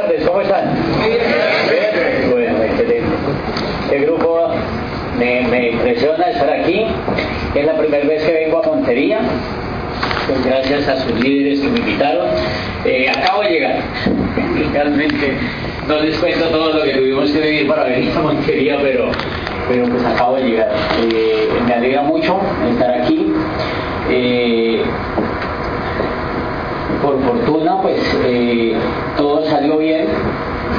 tardes, ¿cómo están? Bien. Bueno, excelente. Este grupo me, me impresiona estar aquí. Es la primera vez que vengo a Montería. Pues gracias a sus líderes que me invitaron. Eh, acabo de llegar. Realmente no les cuento todo lo que tuvimos que vivir para venir a Montería, pero, pero pues acabo de llegar. Eh, me alegra mucho estar aquí. Eh, por fortuna, pues eh, salió bien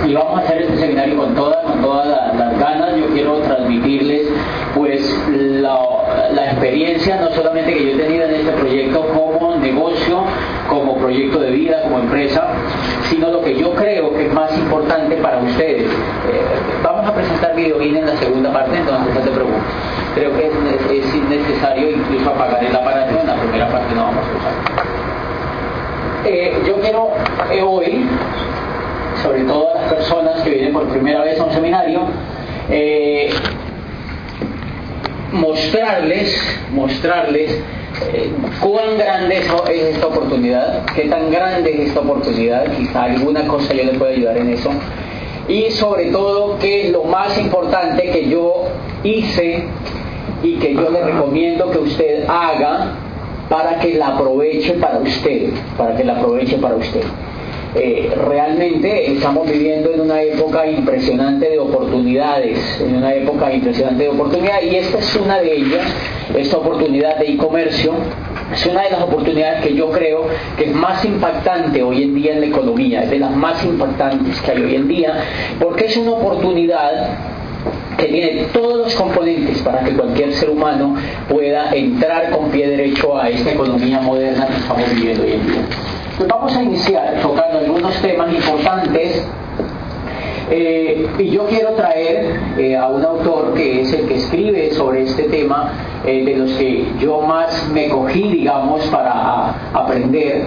y vamos a hacer este seminario con todas, con todas las, las ganas. Yo quiero transmitirles, pues, la, la experiencia no solamente que yo he tenido en este proyecto como negocio, como proyecto de vida, como empresa, sino lo que yo creo que es más importante para ustedes. Eh, vamos a presentar videoguía en la segunda parte, entonces no te preocupes. Creo que es, es innecesario incluso apagar el aparato, en la primera parte no vamos a usar. Eh, yo quiero eh, hoy, sobre todo a las personas que vienen por primera vez a un seminario, eh, mostrarles, mostrarles eh, cuán grande es, es esta oportunidad, qué tan grande es esta oportunidad, quizá alguna cosa yo le pueda ayudar en eso, y sobre todo que lo más importante que yo hice y que yo le recomiendo que usted haga para que la aproveche para usted, para que la aproveche para usted. Eh, realmente estamos viviendo en una época impresionante de oportunidades, en una época impresionante de oportunidades y esta es una de ellas, esta oportunidad de e-comercio, es una de las oportunidades que yo creo que es más impactante hoy en día en la economía, es de las más impactantes que hay hoy en día, porque es una oportunidad que tiene todos los componentes para que cualquier ser humano pueda entrar con pie derecho a esta economía moderna que estamos viviendo hoy en día. Vamos a iniciar tocando algunos temas importantes eh, y yo quiero traer eh, a un autor que es el que escribe sobre este tema, eh, de los que yo más me cogí, digamos, para aprender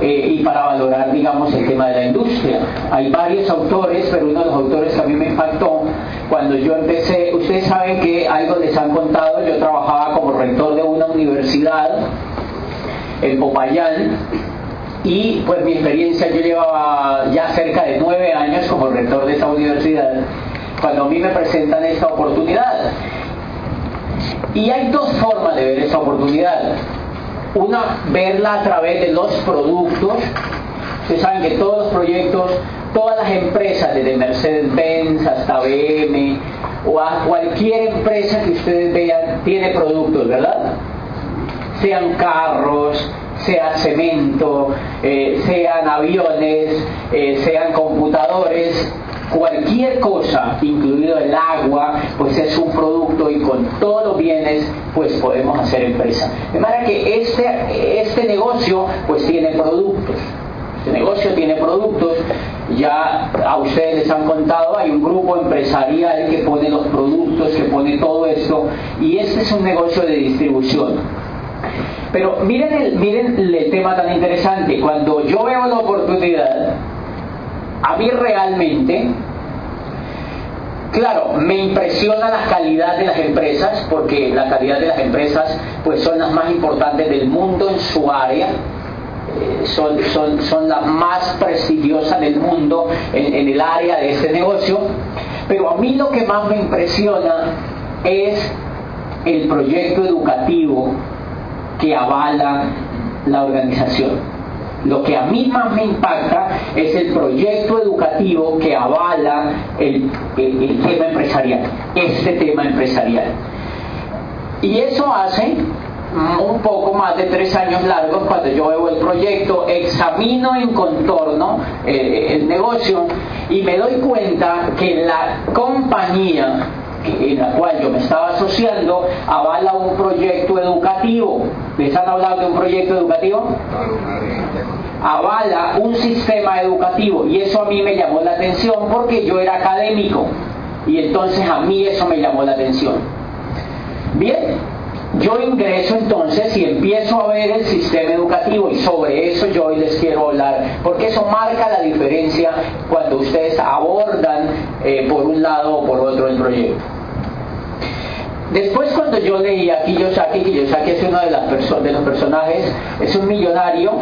y para valorar, digamos, el tema de la industria. Hay varios autores, pero uno de los autores que a mí me impactó cuando yo empecé, ustedes saben que algo les han contado, yo trabajaba como rector de una universidad en Popayán y pues mi experiencia yo llevaba ya cerca de nueve años como rector de esa universidad cuando a mí me presentan esta oportunidad. Y hay dos formas de ver esa oportunidad una verla a través de los productos. Ustedes saben que todos los proyectos, todas las empresas, desde Mercedes-Benz hasta BM o a cualquier empresa que ustedes vean, tiene productos, ¿verdad? Sean carros, sea cemento, eh, sean aviones, eh, sean computadores, cualquier cosa, incluido el agua, pues es un producto y con todos los bienes pues podemos hacer empresa. De manera que este, este negocio pues tiene productos. Este negocio tiene productos, ya a ustedes les han contado, hay un grupo empresarial que pone los productos, que pone todo esto, y este es un negocio de distribución. Pero miren el, miren el tema tan interesante, cuando yo veo la oportunidad, a mí realmente, claro, me impresiona la calidad de las empresas, porque la calidad de las empresas pues son las más importantes del mundo en su área, eh, son, son, son las más prestigiosas del mundo en, en el área de este negocio, pero a mí lo que más me impresiona es el proyecto educativo que avala la organización. Lo que a mí más me impacta es el proyecto educativo que avala el, tema empresarial, este tema empresarial. Y eso hace un poco más de tres años largos cuando yo veo el proyecto, examino en contorno eh, el negocio y me doy cuenta que la compañía en la cual yo me estaba asociando avala un proyecto educativo. ¿Les han hablado de un proyecto educativo? Avala un sistema educativo y eso a mí me llamó la atención porque yo era académico y entonces a mí eso me llamó la atención. Bien, yo ingreso entonces y empiezo a ver el sistema educativo y sobre eso yo hoy les quiero hablar, porque eso marca la diferencia cuando ustedes abordan eh, por un lado o por otro el proyecto. Después cuando yo leí a Kiyosaki, Kiyosaki es uno de, las de los personajes, es un millonario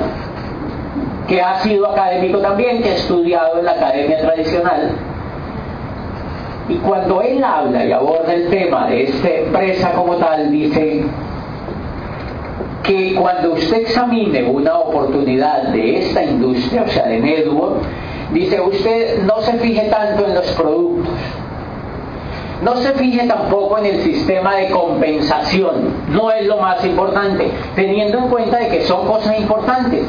que ha sido académico también, que ha estudiado en la academia tradicional. Y cuando él habla y aborda el tema de esta empresa como tal, dice que cuando usted examine una oportunidad de esta industria, o sea, de network, dice usted no se fije tanto en los productos, no se fije tampoco en el sistema de compensación, no es lo más importante, teniendo en cuenta de que son cosas importantes.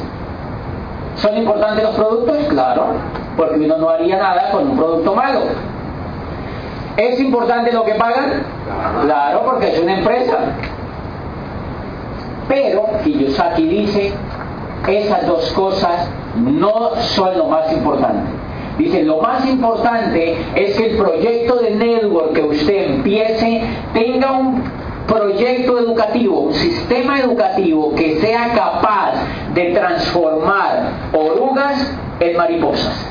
¿Son importantes los productos? Claro, porque uno no haría nada con un producto malo. ¿Es importante lo que pagan? Claro, porque es una empresa. Pero Kiyosaki dice, esas dos cosas no son lo más importante. Dice, lo más importante es que el proyecto de network que usted empiece tenga un proyecto educativo, un sistema educativo que sea capaz de transformar orugas en mariposas.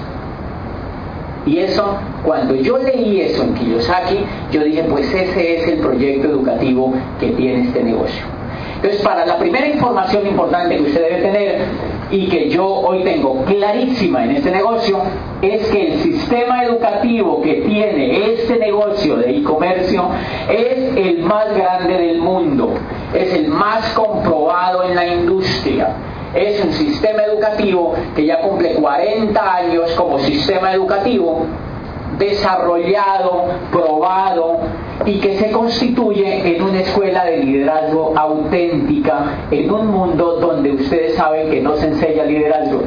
Y eso, cuando yo leí eso en Kiyosaki, yo dije, pues ese es el proyecto educativo que tiene este negocio. Entonces, para la primera información importante que usted debe tener y que yo hoy tengo clarísima en este negocio, es que el sistema educativo que tiene este negocio de e-comercio es el más grande del mundo, es el más comprobado en la industria. Es un sistema educativo que ya cumple 40 años como sistema educativo desarrollado, probado y que se constituye en una escuela de liderazgo auténtica en un mundo donde ustedes saben que no se enseña liderazgo.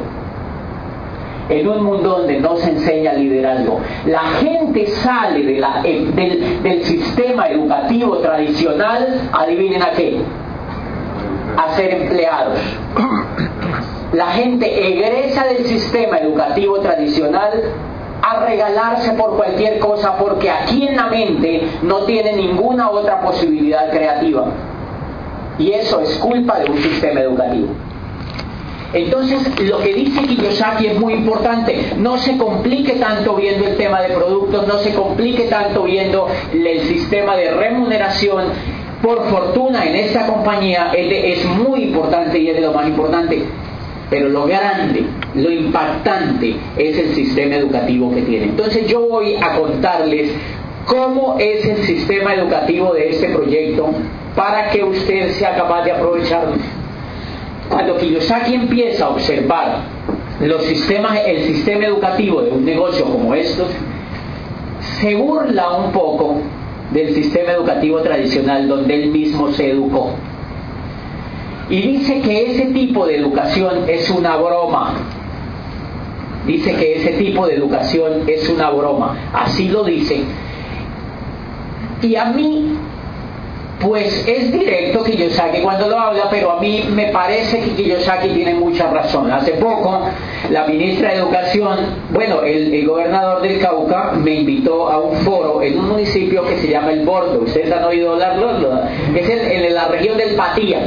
En un mundo donde no se enseña liderazgo. La gente sale eh, del, del sistema educativo tradicional, adivinen a qué, a ser empleados. La gente egresa del sistema educativo tradicional a regalarse por cualquier cosa porque aquí en la mente no tiene ninguna otra posibilidad creativa. Y eso es culpa de un sistema educativo. Entonces, lo que dice Kiyosaki es muy importante. No se complique tanto viendo el tema de productos, no se complique tanto viendo el sistema de remuneración. Por fortuna, en esta compañía es muy importante y es de lo más importante. Pero lo grande, lo impactante es el sistema educativo que tiene. Entonces yo voy a contarles cómo es el sistema educativo de este proyecto para que usted sea capaz de aprovecharlo. Cuando Kiyosaki empieza a observar los sistemas, el sistema educativo de un negocio como estos, se burla un poco del sistema educativo tradicional donde él mismo se educó. Y dice que ese tipo de educación es una broma. Dice que ese tipo de educación es una broma. Así lo dice. Y a mí, pues es directo Kiyosaki cuando lo habla, pero a mí me parece que Kiyosaki tiene mucha razón. Hace poco, la ministra de Educación, bueno, el, gobernador del Cauca me invitó a un foro en un municipio que se llama El Bordo. ¿Ustedes han oído hablarlo? Es en la región del Patía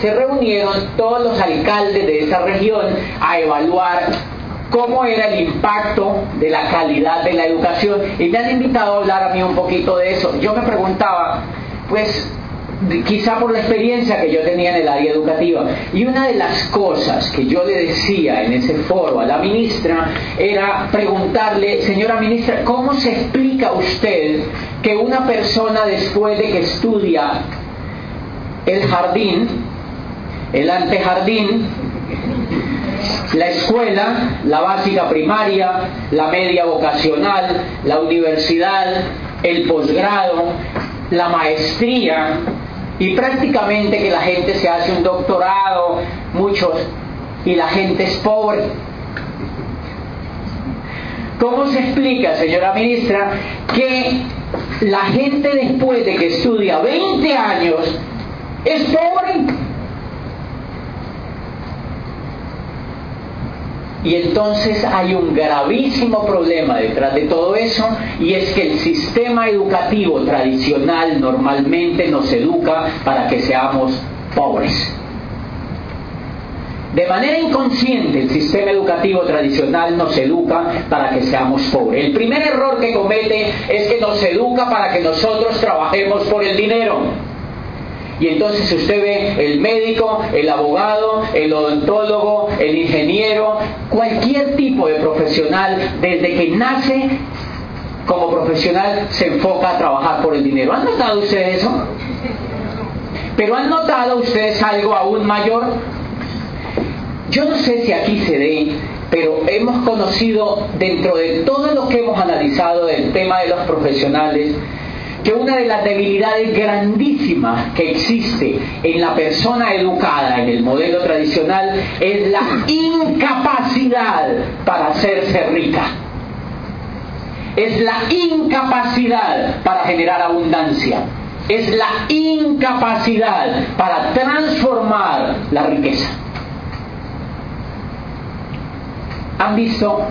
se reunieron todos los alcaldes de esa región a evaluar cómo era el impacto de la calidad de la educación y me han invitado a hablar a mí un poquito de eso. Yo me preguntaba, pues quizá por la experiencia que yo tenía en el área educativa. Y una de las cosas que yo le decía en ese foro a la ministra era preguntarle, señora ministra, ¿cómo se explica usted que una persona después de que estudia el jardín el antejardín, la escuela, la básica primaria, la media vocacional, la universidad, el posgrado, la maestría y prácticamente que la gente se hace un doctorado, muchos, y la gente es pobre. ¿Cómo se explica, señora ministra, que la gente después de que estudia 20 años es pobre? Y entonces hay un gravísimo problema detrás de todo eso y es que el sistema educativo tradicional normalmente nos educa para que seamos pobres. De manera inconsciente el sistema educativo tradicional nos educa para que seamos pobres. El primer error que comete es que nos educa para que nosotros trabajemos por el dinero. Y entonces usted ve el médico, el abogado, el odontólogo, el ingeniero, cualquier tipo de profesional, desde que nace como profesional se enfoca a trabajar por el dinero. ¿Han notado ustedes eso? Pero ¿han notado ustedes algo aún mayor? Yo no sé si aquí se dé, pero hemos conocido dentro de todo lo que hemos analizado del tema de los profesionales, que una de las debilidades grandísimas que existe en la persona educada en el modelo tradicional es la incapacidad para hacerse rica. Es la incapacidad para generar abundancia. Es la incapacidad para transformar la riqueza. ¿Han visto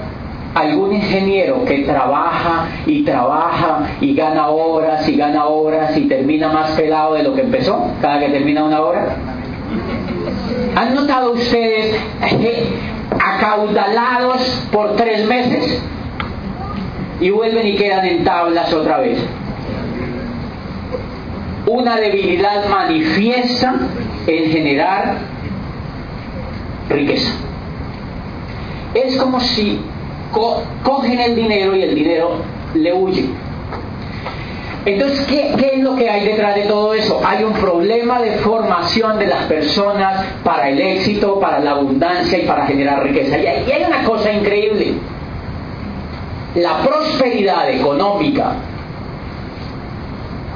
algún ingeniero que trabaja y trabaja y gana horas y gana horas y termina más pelado de lo que empezó cada que termina una hora? ¿Han notado ustedes acaudalados por tres meses y vuelven y quedan en tablas otra vez? Una debilidad manifiesta en generar riqueza. Es como si cogen el dinero y el dinero le huye. Entonces, ¿qué, ¿qué, es lo que hay detrás de todo eso? Hay un problema de formación de las personas para el éxito, para la abundancia y para generar riqueza. Y hay una cosa increíble. La prosperidad económica,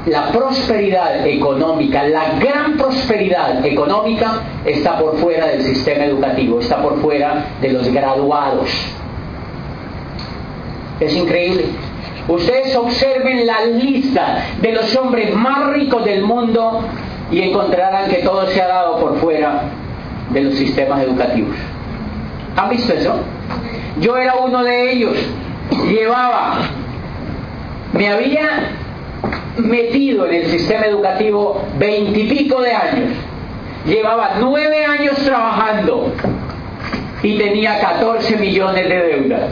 la prosperidad económica, la gran prosperidad económica está por fuera del sistema educativo, está por fuera de los graduados. Es increíble. Ustedes observen la lista de los hombres más ricos del mundo y encontrarán que todo se ha dado por fuera de los sistemas educativos. ¿Han visto eso? Yo era uno de ellos. Llevaba, me había metido en el sistema educativo veintipico de años. Llevaba nueve años trabajando y tenía 14 millones de deudas.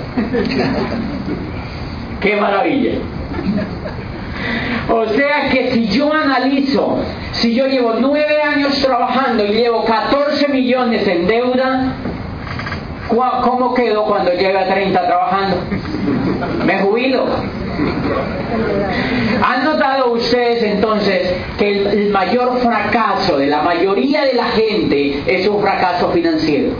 ¡Qué maravilla! O sea que si yo analizo, si yo llevo nueve años trabajando y llevo 14 millones en deuda, ¿cómo quedo cuando llegue a 30 trabajando? Me jubilo. ¿Han notado ustedes entonces que el, el mayor fracaso de la mayoría de la gente es un fracaso financiero?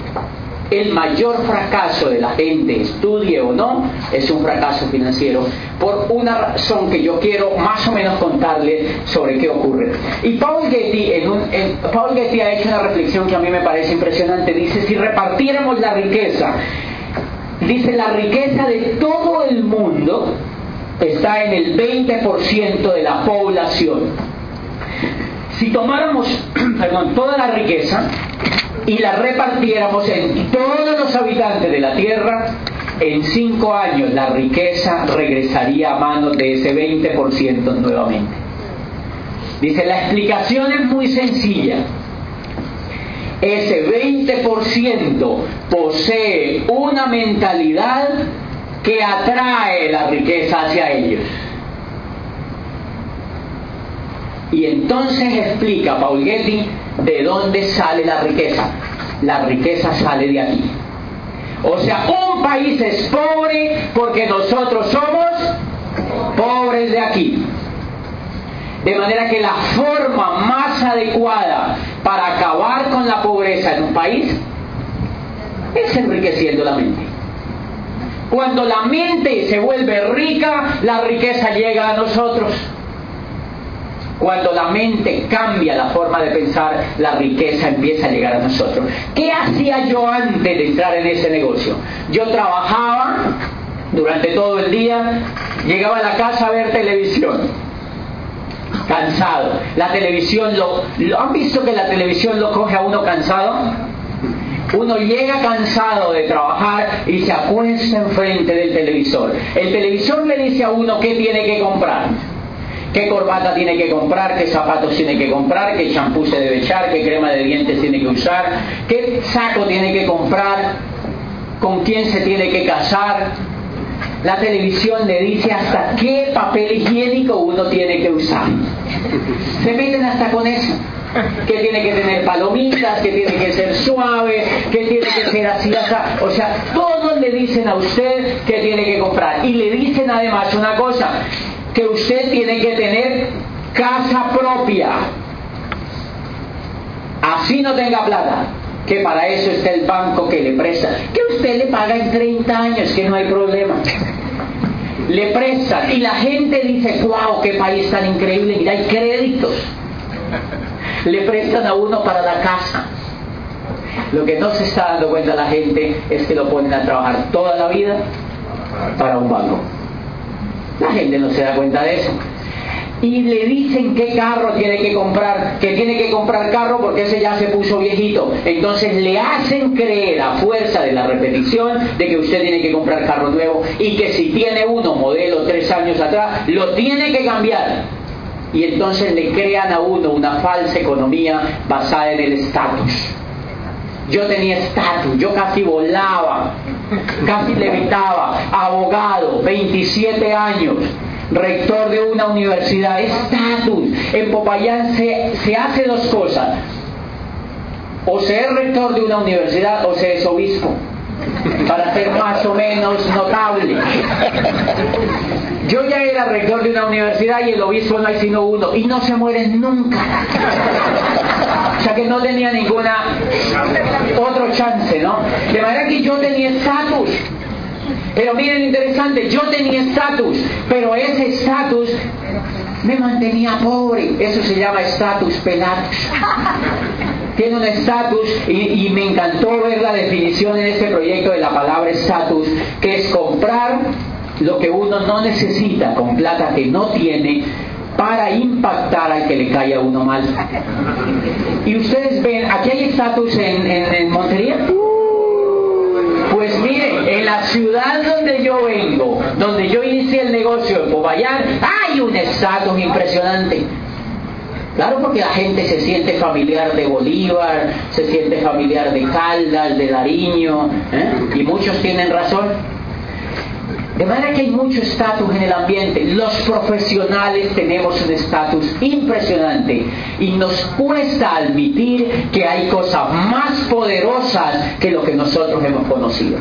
El mayor fracaso de la gente, estudie o no, es un fracaso financiero, por una razón que yo quiero más o menos contarle sobre qué ocurre. Y Paul Getty, en Paul Getty ha hecho una reflexión que a mí me parece impresionante. Dice, si repartiéramos la riqueza, dice, la riqueza de todo el mundo está en el 20% de la población. Si tomáramos perdón, toda la riqueza, y la repartiéramos en todos los habitantes de la tierra, en cinco años la riqueza regresaría a manos de ese 20% nuevamente. Dice, la explicación es muy sencilla. Ese 20% posee una mentalidad que atrae la riqueza hacia ellos. Y entonces explica Paul Getty ¿De dónde sale la riqueza? La riqueza sale de aquí. O sea, un país es pobre porque nosotros somos pobres de aquí. De manera que la forma más adecuada para acabar con la pobreza en un país es enriqueciendo la mente. Cuando la mente se vuelve rica, la riqueza llega a nosotros. Cuando la mente cambia la forma de pensar, la riqueza empieza a llegar a nosotros. ¿Qué hacía yo antes de entrar en ese negocio? Yo trabajaba durante todo el día, llegaba a la casa a ver televisión. Cansado. La televisión lo, ¿Han visto que la televisión lo coge a uno cansado? Uno llega cansado de trabajar y se acuesta enfrente del televisor. El televisor le dice a uno qué tiene que comprar qué corbata tiene que comprar, qué zapatos tiene que comprar, qué champú se debe echar, qué crema de dientes tiene que usar, qué saco tiene que comprar, con quién se tiene que casar. La televisión le dice hasta qué papel higiénico uno tiene que usar. Se meten hasta con eso. que tiene que tener palomitas, que tiene que ser suave, que tiene que ser así, así. O sea, todos le dicen a usted que tiene que comprar. Y le dicen además una cosa, que usted tiene que tener casa propia. Así no tenga plata que para eso está el banco que le presta, que usted le paga en 30 años, que no hay problema. Le prestan y la gente dice, wow, qué país tan increíble, mira, hay créditos. Le prestan a uno para la casa. Lo que no se está dando cuenta la gente es que lo ponen a trabajar toda la vida para un banco. La gente no se da cuenta de eso y le dicen qué carro tiene que comprar, que tiene que comprar carro porque ese ya se puso viejito. Entonces le hacen creer a fuerza de la repetición de que usted tiene que comprar carro nuevo y que si tiene uno modelo tres años atrás, lo tiene que cambiar. Y entonces le crean a uno una falsa economía basada en el estatus. Yo tenía estatus, yo casi volaba, casi levitaba, abogado, 27 años, rector de una universidad, estatus. En Popayán se, se hace dos cosas. O se es rector de una universidad o se es obispo, para ser más o menos notable. Yo ya era rector de una universidad y el obispo no hay sino uno y no se mueren nunca. O sea que no tenía ninguna otro chance, ¿no? De manera que yo tenía estatus. Pero miren interesante, yo tenía estatus, pero ese estatus me mantenía pobre. Eso se llama estatus pelatus. Tiene un estatus y, y, me encantó ver la definición en este proyecto de la palabra estatus, que es comprar lo que uno no necesita con plata que no tiene para impactar al que le cae a uno mal. Y ustedes ven, aquí hay estatus en, en, en Montería. Pues mire, en la ciudad donde yo vengo, donde yo inicié el negocio en Popayán, hay un estatus impresionante. Claro, porque la gente se siente familiar de Bolívar, se siente familiar de Caldas, de Dariño, ¿eh? y muchos tienen razón. De manera que hay mucho estatus en el ambiente. Los profesionales tenemos un estatus impresionante y nos cuesta admitir que hay cosas más poderosas que lo que nosotros hemos conocido.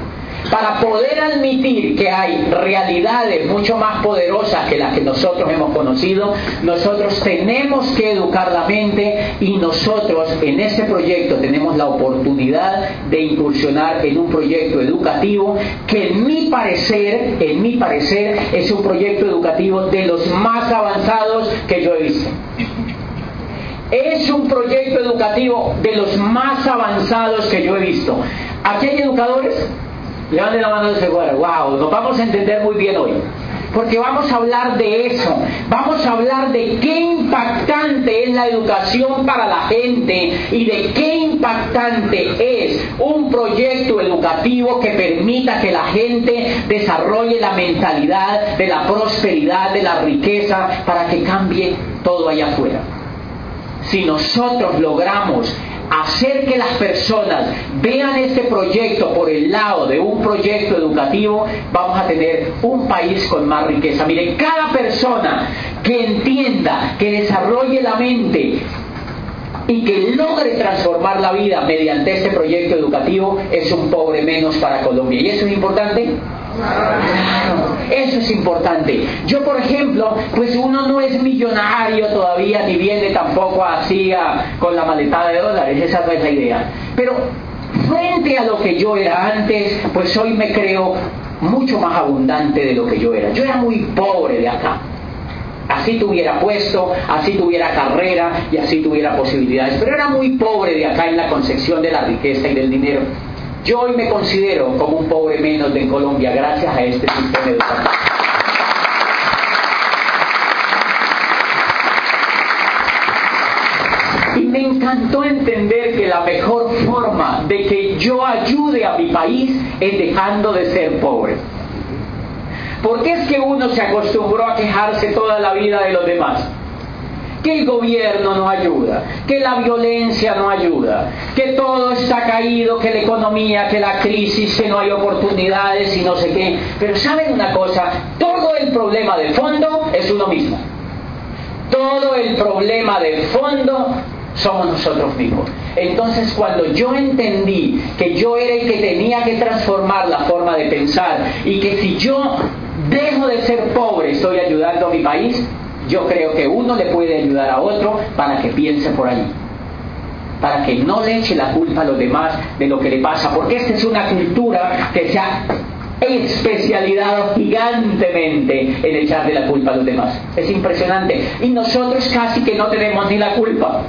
Para poder admitir que hay realidades mucho más poderosas que las que nosotros hemos conocido, nosotros tenemos que educar la mente y nosotros en este proyecto tenemos la oportunidad de incursionar en un proyecto educativo que en mi parecer, en mi parecer, es un proyecto educativo de los más avanzados que yo he visto. Es un proyecto educativo de los más avanzados que yo he visto. ¿Aquí hay educadores? Levanten la mano de fuera. Wow, nos vamos a entender muy bien hoy. Porque vamos a hablar de eso. Vamos a hablar de qué impactante es la educación para la gente y de qué impactante es un proyecto educativo que permita que la gente desarrolle la mentalidad de la prosperidad, de la riqueza, para que cambie todo allá afuera. Si nosotros logramos hacer que las personas vean este proyecto por el lado de un proyecto educativo, vamos a tener un país con más riqueza. Miren, cada persona que entienda, que desarrolle la mente y que logre transformar la vida mediante este proyecto educativo es un pobre menos para Colombia. ¿Y eso es importante? Eso es importante. Yo, por ejemplo, pues uno no es millonario todavía, ni viene tampoco así con la maletada de dólares, esa no es la idea. Pero frente a lo que yo era antes, pues hoy me creo mucho más abundante de lo que yo era. Yo era muy pobre de acá. Así tuviera puesto, así tuviera carrera y así tuviera posibilidades. Pero era muy pobre de acá en la concepción de la riqueza y del dinero. Yo hoy me considero como un pobre menos de Colombia gracias a este sistema educativo. Y me encantó entender que la mejor forma de que yo ayude a mi país es dejando de ser pobre. Porque es que uno se acostumbró a quejarse toda la vida de los demás que el gobierno no ayuda, que la violencia no ayuda, que todo está caído, que la economía, que la crisis, que no hay oportunidades y no sé qué. Pero ¿saben una cosa? Todo el problema de fondo es uno mismo. Todo el problema de fondo somos nosotros mismos. Entonces cuando yo entendí que yo era el que tenía que transformar la forma de pensar y que si yo dejo de ser pobre estoy ayudando a mi país, yo creo que uno le puede ayudar a otro para que piense por ahí para que no le eche la culpa a los demás de lo que le pasa, porque esta es una cultura que se ha especializado gigantemente en echarle la culpa a los demás. Es impresionante. Y nosotros casi que no tenemos ni la culpa.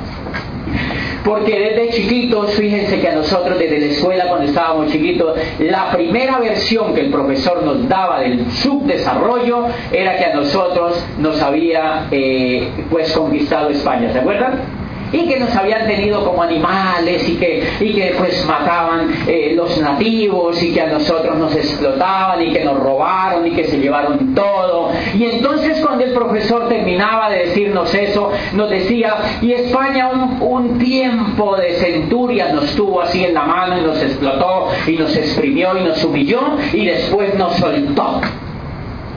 Porque desde chiquitos, fíjense que a nosotros desde la escuela cuando estábamos chiquitos, la primera versión que el profesor nos daba del subdesarrollo era que a nosotros nos había eh, pues conquistado España, ¿se acuerdan? Y que nos habían tenido como animales y que, y que pues mataban eh, los nativos y que a nosotros nos explotaban y que nos robaron y que se llevaron todo. Y entonces cuando el profesor terminaba de decirnos eso, nos decía, y España un, un tiempo de centurias nos tuvo así en la mano y nos explotó y nos exprimió y nos humilló y después nos soltó.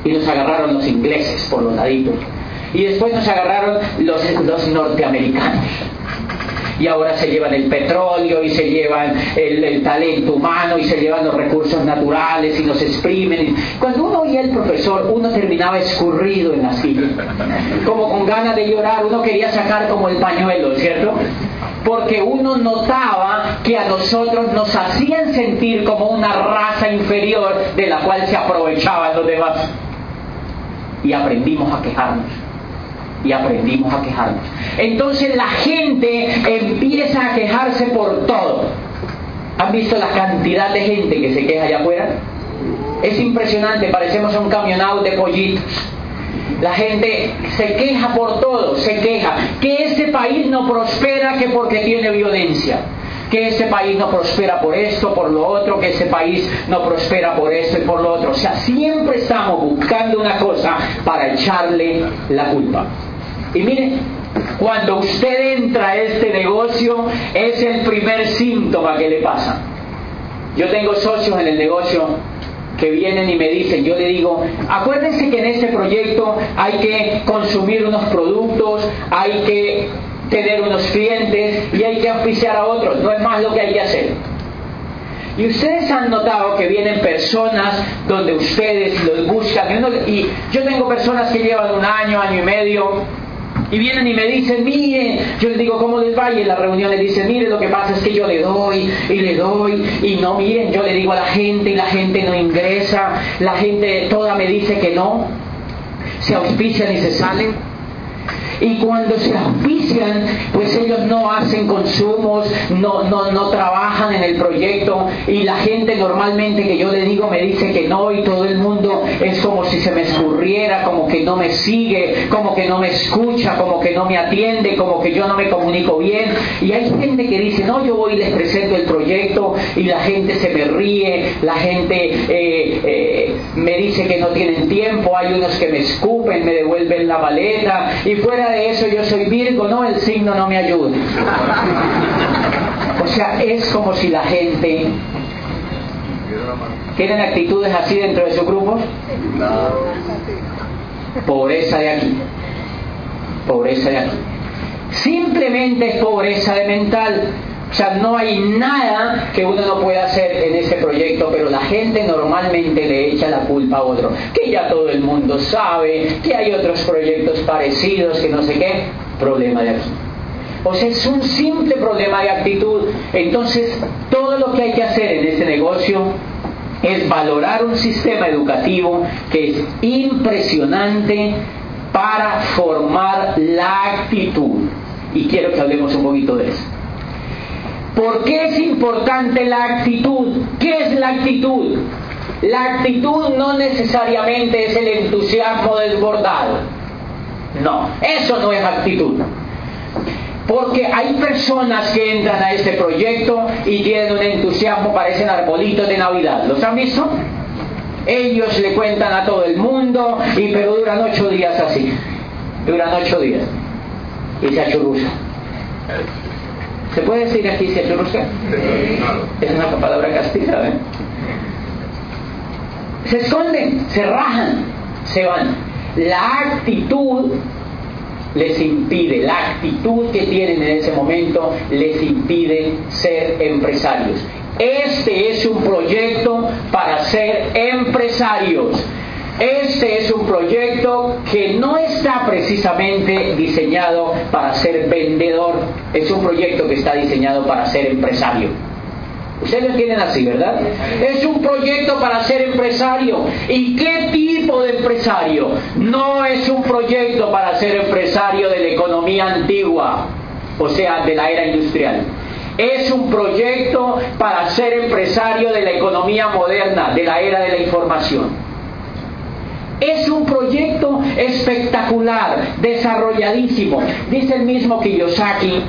Y nos agarraron los ingleses por los laditos y después nos agarraron los, norteamericanos. Y ahora se llevan el petróleo y se llevan el, talento humano y se llevan los recursos naturales y nos exprimen. Cuando uno oía el profesor, uno terminaba escurrido en la silla, como con ganas de llorar, uno quería sacar como el pañuelo, ¿cierto? porque uno notaba que a nosotros nos hacían sentir como una raza inferior de la cual se aprovechaban los demás. Y aprendimos a quejarnos y aprendimos a quejarnos. Entonces la gente empieza a quejarse por todo. ¿Han visto la cantidad de gente que se queja allá afuera? Es impresionante, parecemos un camionado de pollitos. La gente se queja por todo, se queja. Que ese país no prospera que porque tiene violencia. Que ese país no prospera por esto, por lo otro, que ese país no prospera por esto y por lo otro. O sea, siempre estamos buscando una cosa para echarle la culpa. Y mire, cuando usted entra a este negocio es el primer síntoma que le pasa. Yo tengo socios en el negocio que vienen y me dicen, yo le digo, acuérdense que en este proyecto hay que consumir unos productos, hay que tener unos clientes y hay que auspiciar a otros, no es más lo que hay que hacer. Y ustedes han notado que vienen personas donde ustedes los buscan. Y yo tengo personas que llevan un año, año y medio y vienen y me dicen, mire, yo les digo, ¿cómo les va? Y en la reunión les dicen, mire, lo que pasa es que yo le doy y le doy y no, miren, yo le digo a la gente y la gente no ingresa, la gente toda me dice que no, se auspician y se salen. Y cuando se auspician, pues ellos no hacen consumos, no, no, no trabajan en el proyecto y la gente normalmente que yo le digo me dice que no y todo el mundo es como si se me escurriera, como que no me sigue, como que no me escucha, como que no me atiende, como que yo no me comunico bien. Y hay gente que dice, no, yo voy y les presento el proyecto y la gente se me ríe, la gente eh, eh, me dice que no tienen tiempo, hay unos que me escupen, me devuelven la maleta y fuera de eso yo soy Virgo, no, el signo no me ayuda. O sea, es como si la gente... ¿Tienen actitudes así dentro de su grupo? Pobreza de aquí. Pobreza de aquí. Simplemente es pobreza de mental. O sea, no hay nada que uno no pueda hacer en ese proyecto, pero la gente normalmente le echa la culpa a otro. Que ya todo el mundo sabe, que hay otros proyectos parecidos, que no sé qué. Problema de aquí. O sea, es un simple problema de actitud. Entonces, todo lo que hay que hacer en este negocio es valorar un sistema educativo que es impresionante para formar la actitud. Y quiero que hablemos un poquito de eso. ¿Por qué es importante la actitud? ¿Qué es la actitud? La actitud no necesariamente es el entusiasmo desbordado. No, eso no es actitud. Porque hay personas que entran a este proyecto y tienen un entusiasmo, parecen arbolitos de Navidad. ¿Los han visto? Ellos le cuentan a todo el mundo, y pero duran ocho días así. Duran ocho días. Y se achurrusa. ¿Se puede decir aquí se achurrusca? Es una palabra castiza, ¿eh? Se esconden, se rajan, se van. La actitud les impide, la actitud que tienen en ese momento les impide ser empresarios. Este es un proyecto para ser empresarios. Este es un proyecto que no está precisamente diseñado para ser vendedor, es un proyecto que está diseñado para ser empresario. Ustedes lo entienden así, ¿verdad? Es un proyecto para ser empresario. ¿Y qué tipo de empresario? No es un proyecto para ser empresario de la economía antigua, o sea, de la era industrial. Es un proyecto para ser empresario de la economía moderna, de la era de la información. Es un proyecto espectacular, desarrolladísimo. Dice el mismo Kiyosaki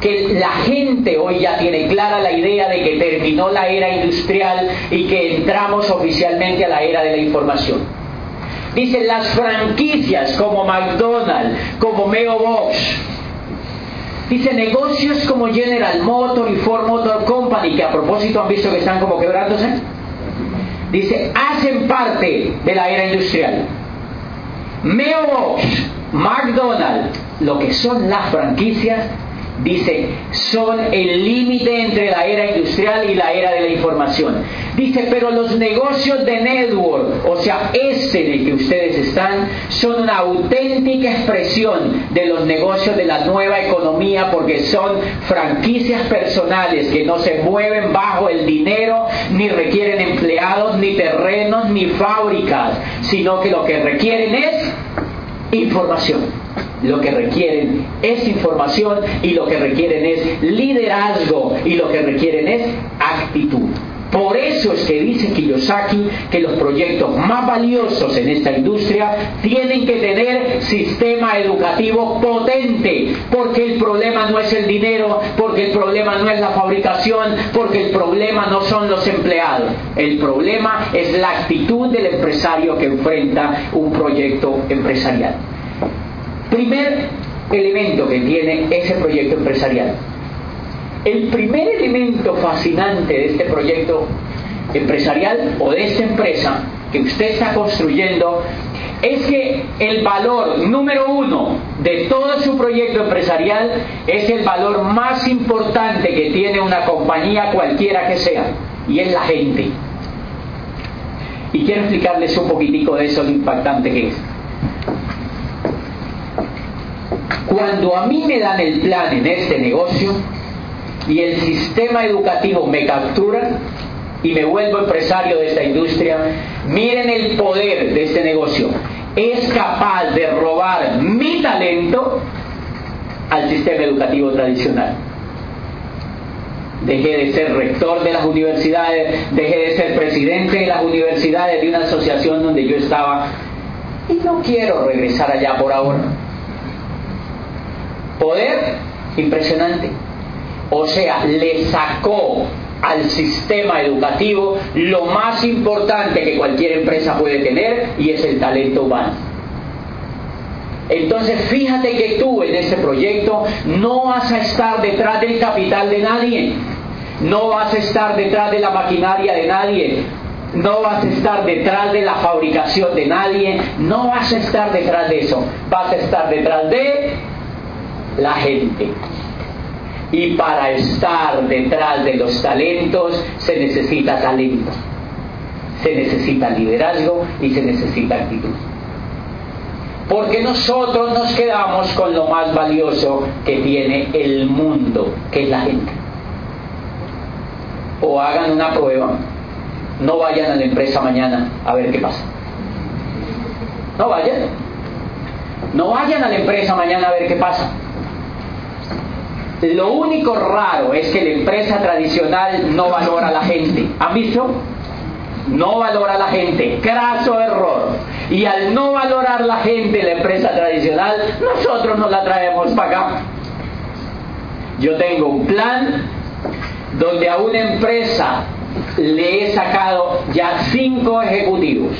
que la gente hoy ya tiene clara la idea de que terminó la era industrial y que entramos oficialmente a la era de la información. Dicen las franquicias como McDonald's, como Meo Box, Dice negocios como General Motor y Ford Motor Company, que a propósito han visto que están como quebrándose. Dice, hacen parte de la era industrial. Meo Box, McDonald's, lo que son las franquicias, Dice, son el límite entre la era industrial y la era de la información. Dice, pero los negocios de network, o sea, este en el que ustedes están, son una auténtica expresión de los negocios de la nueva economía porque son franquicias personales que no se mueven bajo el dinero, ni requieren empleados, ni terrenos, ni fábricas, sino que lo que requieren es información lo que requieren es información y lo que requieren es liderazgo y lo que requieren es actitud. Por eso es que dice Kiyosaki que los proyectos más valiosos en esta industria tienen que tener sistema educativo potente, porque el problema no es el dinero, porque el problema no es la fabricación, porque el problema no son los empleados. El problema es la actitud del empresario que enfrenta un proyecto empresarial. Primer elemento que tiene ese proyecto empresarial. El primer elemento fascinante de este proyecto empresarial o de esta empresa que usted está construyendo es que el valor número uno de todo su proyecto empresarial es el valor más importante que tiene una compañía cualquiera que sea, y es la gente. Y quiero explicarles un poquitico de eso, lo impactante que es. Cuando a mí me dan el plan en este negocio y el sistema educativo me captura y me vuelvo empresario de esta industria, miren el poder de este negocio. Es capaz de robar mi talento al sistema educativo tradicional. Dejé de ser rector de las universidades, dejé de ser presidente de las universidades de una asociación donde yo estaba y no quiero regresar allá por ahora. Poder impresionante. O sea, le sacó al sistema educativo lo más importante que cualquier empresa puede tener y es el talento humano. Entonces fíjate que tú en este proyecto no vas a estar detrás del capital de nadie, no vas a estar detrás de la maquinaria de nadie, no vas a estar detrás de la fabricación de nadie, no vas a estar detrás de eso, vas a estar detrás de la gente. Y para estar detrás de los talentos se necesita talento, se necesita liderazgo y se necesita actitud. Porque nosotros nos quedamos con lo más valioso que tiene el mundo, que es la gente. O hagan una prueba, no vayan a la empresa mañana a ver qué pasa. No vayan. No vayan a la empresa mañana a ver qué pasa. Lo único raro es que la empresa tradicional no valora a la gente. ¿Han visto? No valora a la gente. Craso error. Y al no valorar la gente la empresa tradicional, nosotros nos la traemos para acá. Yo tengo un plan donde a una empresa le he sacado ya cinco ejecutivos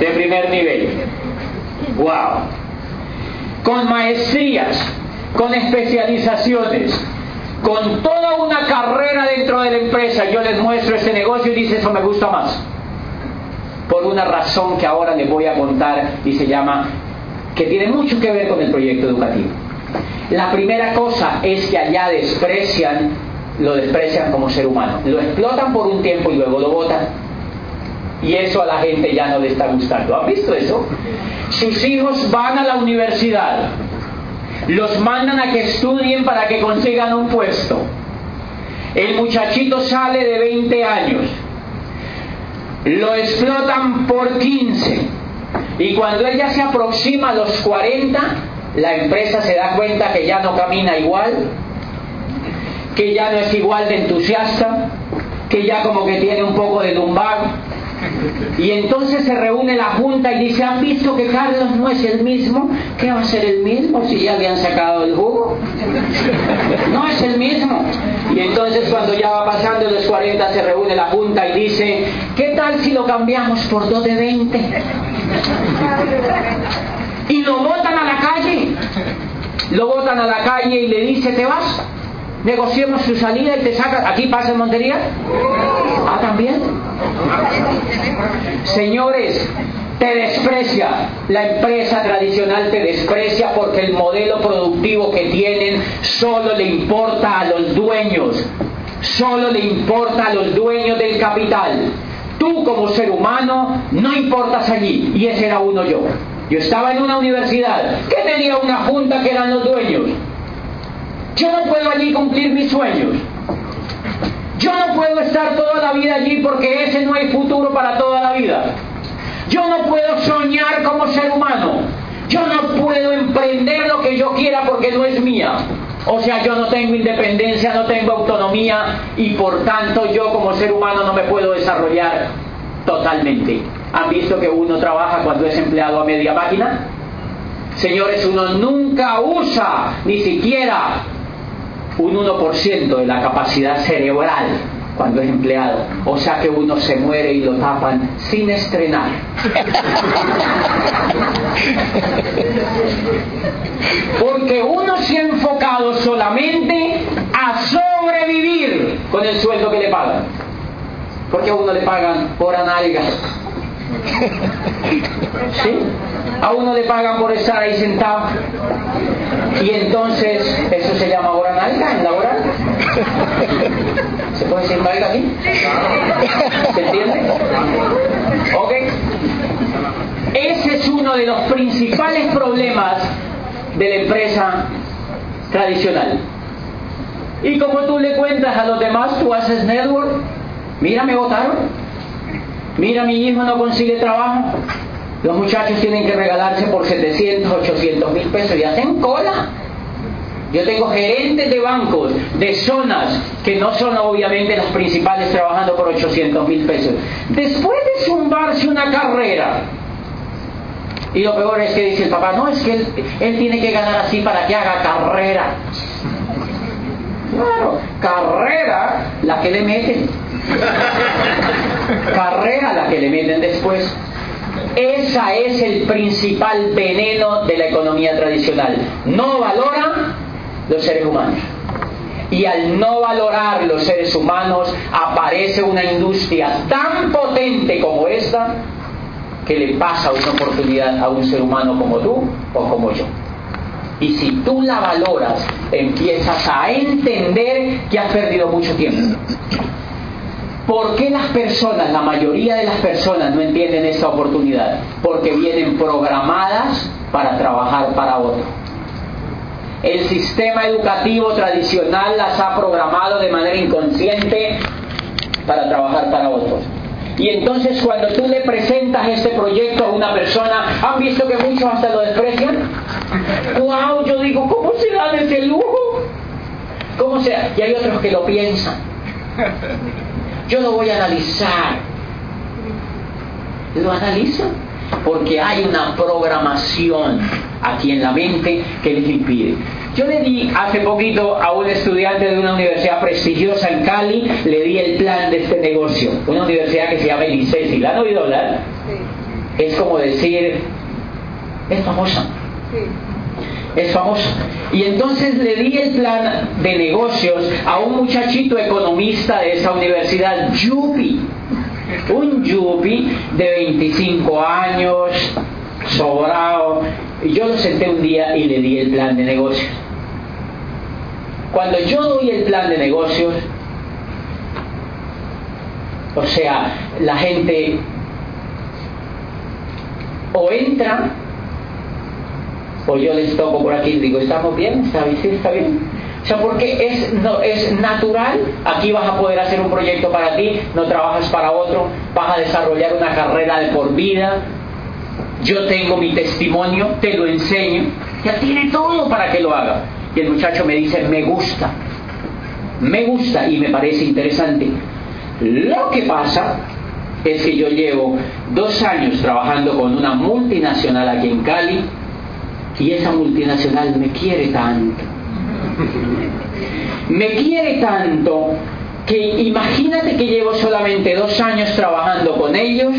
de primer nivel. ¡Wow! Con maestrías, con especializaciones, con toda una carrera dentro de la empresa, yo les muestro este negocio y dice, eso me gusta más. por una razón que ahora les voy a contar y se llama, que tiene mucho que ver con el proyecto educativo. La primera cosa es que allá desprecian, lo desprecian como ser humano. Lo explotan por un tiempo y luego lo votan. Y eso a la gente ya no le está gustando. ¿Han visto eso? Sus hijos van a la universidad. Los mandan a que estudien para que consigan un puesto. El muchachito sale de 20 años. Lo explotan por 15. Y cuando ella se aproxima a los 40, la empresa se da cuenta que ya no camina igual, que ya no es igual de entusiasta, que ya como que tiene un poco de lumbago, y entonces se reúne la junta y dice, ¿han visto que Carlos no es el mismo? ¿Qué va a ser el mismo si ya le han sacado el jugo? No es el mismo. Y entonces cuando ya va pasando los 40 se reúne la junta y dice, ¿qué tal si lo cambiamos por dos de 20? Y lo botan a la calle. Lo botan a la calle y le dice, ¿te vas? Negociemos su salida y te saca. ¿Aquí pasa en Montería? Ah, también. Señores, te desprecia. La empresa tradicional te desprecia porque el modelo productivo que tienen solo le importa a los dueños. Solo le importa a los dueños del capital. Tú como ser humano no importas allí. Y ese era uno yo. Yo estaba en una universidad que tenía una junta que eran los dueños. Yo no puedo allí cumplir mis sueños. Yo no puedo estar toda la vida allí porque ese no hay futuro para toda la vida. Yo no puedo soñar como ser humano. Yo no puedo emprender lo que yo quiera porque no es mía. O sea, yo no tengo independencia, no tengo autonomía y por tanto yo como ser humano no me puedo desarrollar totalmente. ¿Han visto que uno trabaja cuando es empleado a media máquina? Señores, uno nunca usa ni siquiera un 1% de la capacidad cerebral cuando es empleado. O sea que uno se muere y lo tapan sin estrenar. Porque uno se ha enfocado solamente a sobrevivir con el sueldo que le pagan. Porque a uno le pagan por analgas. ¿Sí? A uno le pagan por estar ahí sentado. Y entonces, eso se llama hora nalga en laboral. ¿Se puede decir nalga aquí? ¿Se entiende? Ok. Ese es uno de los principales problemas de la empresa tradicional. Y como tú le cuentas a los demás, tú haces network. Mira, me votaron. Mira, mi hijo no consigue trabajo. Los muchachos tienen que regalarse por 700, 800 mil pesos y hacen cola. Yo tengo gerentes de bancos, de zonas, que no son obviamente las principales trabajando por 800 mil pesos. Después de zumbarse una carrera, y lo peor es que dice el papá, no, es que él, él tiene que ganar así para que haga carrera. Claro, carrera la que le meten. Carrera la que le meten después. Esa es el principal veneno de la economía tradicional. No valora los seres humanos. Y al no valorar los seres humanos aparece una industria tan potente como esta que le pasa una oportunidad a un ser humano como tú o como yo. Y si tú la valoras, empiezas a entender que has perdido mucho tiempo. ¿Por qué las personas, la mayoría de las personas no entienden esta oportunidad? Porque vienen programadas para trabajar para otro. El sistema educativo tradicional las ha programado de manera inconsciente para trabajar para otros. Y entonces cuando tú le presentas este proyecto a una persona, ¿han visto que muchos hasta lo desprecian? ¡Wow! Yo digo, ¿cómo se dan ese lujo? ¿Cómo sea? Y hay otros que lo piensan. Yo lo voy a analizar. Lo analizo porque hay una programación aquí en la mente que les impide. Yo le di hace poquito a un estudiante de una universidad prestigiosa en Cali, le di el plan de este negocio, una universidad que se llama ICESI. ¿La han oído hablar? Es como decir, es famosa. Es famosa. Y entonces le di el plan de negocios a un muchachito economista de esa universidad, Yupi. un yuppie de 25 años, sobrado. Y yo lo senté un día y le di el plan de negocios. Cuando yo doy el plan de negocios, o sea, la gente o entra o yo les toco por aquí y digo, ¿estamos bien? ¿Está bien? ¿Sí, está bien? O sea, porque es, no, es natural, aquí vas a poder hacer un proyecto para ti, no trabajas para otro, vas a desarrollar una carrera de por vida, yo tengo mi testimonio, te lo enseño, ya tiene todo para que lo haga. Y el muchacho me dice, me gusta, me gusta y me parece interesante. Lo que pasa es que yo llevo dos años trabajando con una multinacional aquí en Cali y esa multinacional me quiere tanto. Me quiere tanto que imagínate que llevo solamente dos años trabajando con ellos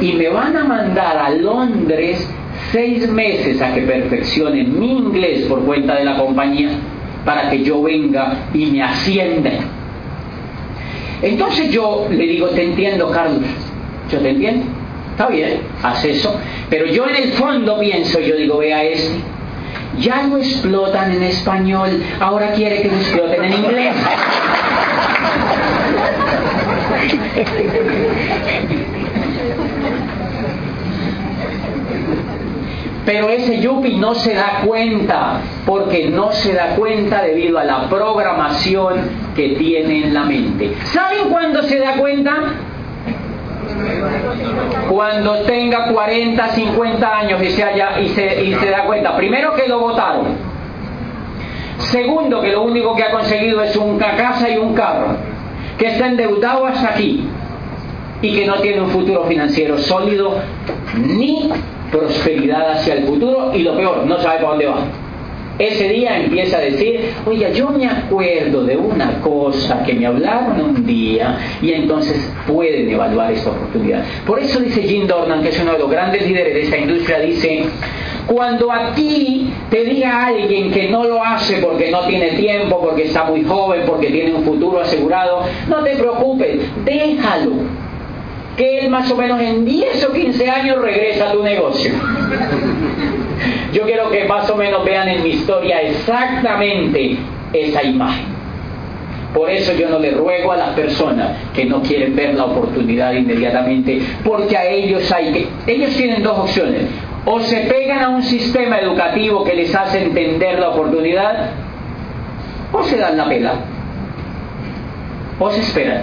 y me van a mandar a Londres seis meses a que perfeccione mi inglés por cuenta de la compañía para que yo venga y me ascienda. Entonces yo le digo, te entiendo, Carlos, yo te entiendo, está bien, haz eso, pero yo en el fondo pienso, yo digo, vea este, ya lo explotan en español, ahora quiere que lo exploten en inglés. Pero ese yuppie no se da cuenta, porque no se da cuenta debido a la programación que tiene en la mente. ¿Saben cuándo se da cuenta? Cuando tenga 40, 50 años y se, haya, y se, y se da cuenta, primero que lo votaron, segundo que lo único que ha conseguido es una casa y un carro, que está endeudado hasta aquí y que no tiene un futuro financiero sólido ni prosperidad hacia el futuro y lo peor, no sabe para dónde va. Ese día empieza a decir, oye, yo me acuerdo de una cosa que me hablaron un día y entonces pueden evaluar esta oportunidad. Por eso dice Jim Dornan, que es uno de los grandes líderes de esta industria, dice, cuando a ti te diga alguien que no lo hace porque no tiene tiempo, porque está muy joven, porque tiene un futuro asegurado, no te preocupes, déjalo que él más o menos en 10 o 15 años regresa a tu negocio. Yo quiero que más o menos vean en mi historia exactamente esa imagen. Por eso yo no le ruego a las personas que no quieren ver la oportunidad inmediatamente, porque a ellos hay que... Ellos tienen dos opciones. O se pegan a un sistema educativo que les hace entender la oportunidad, o se dan la pela, o se esperan.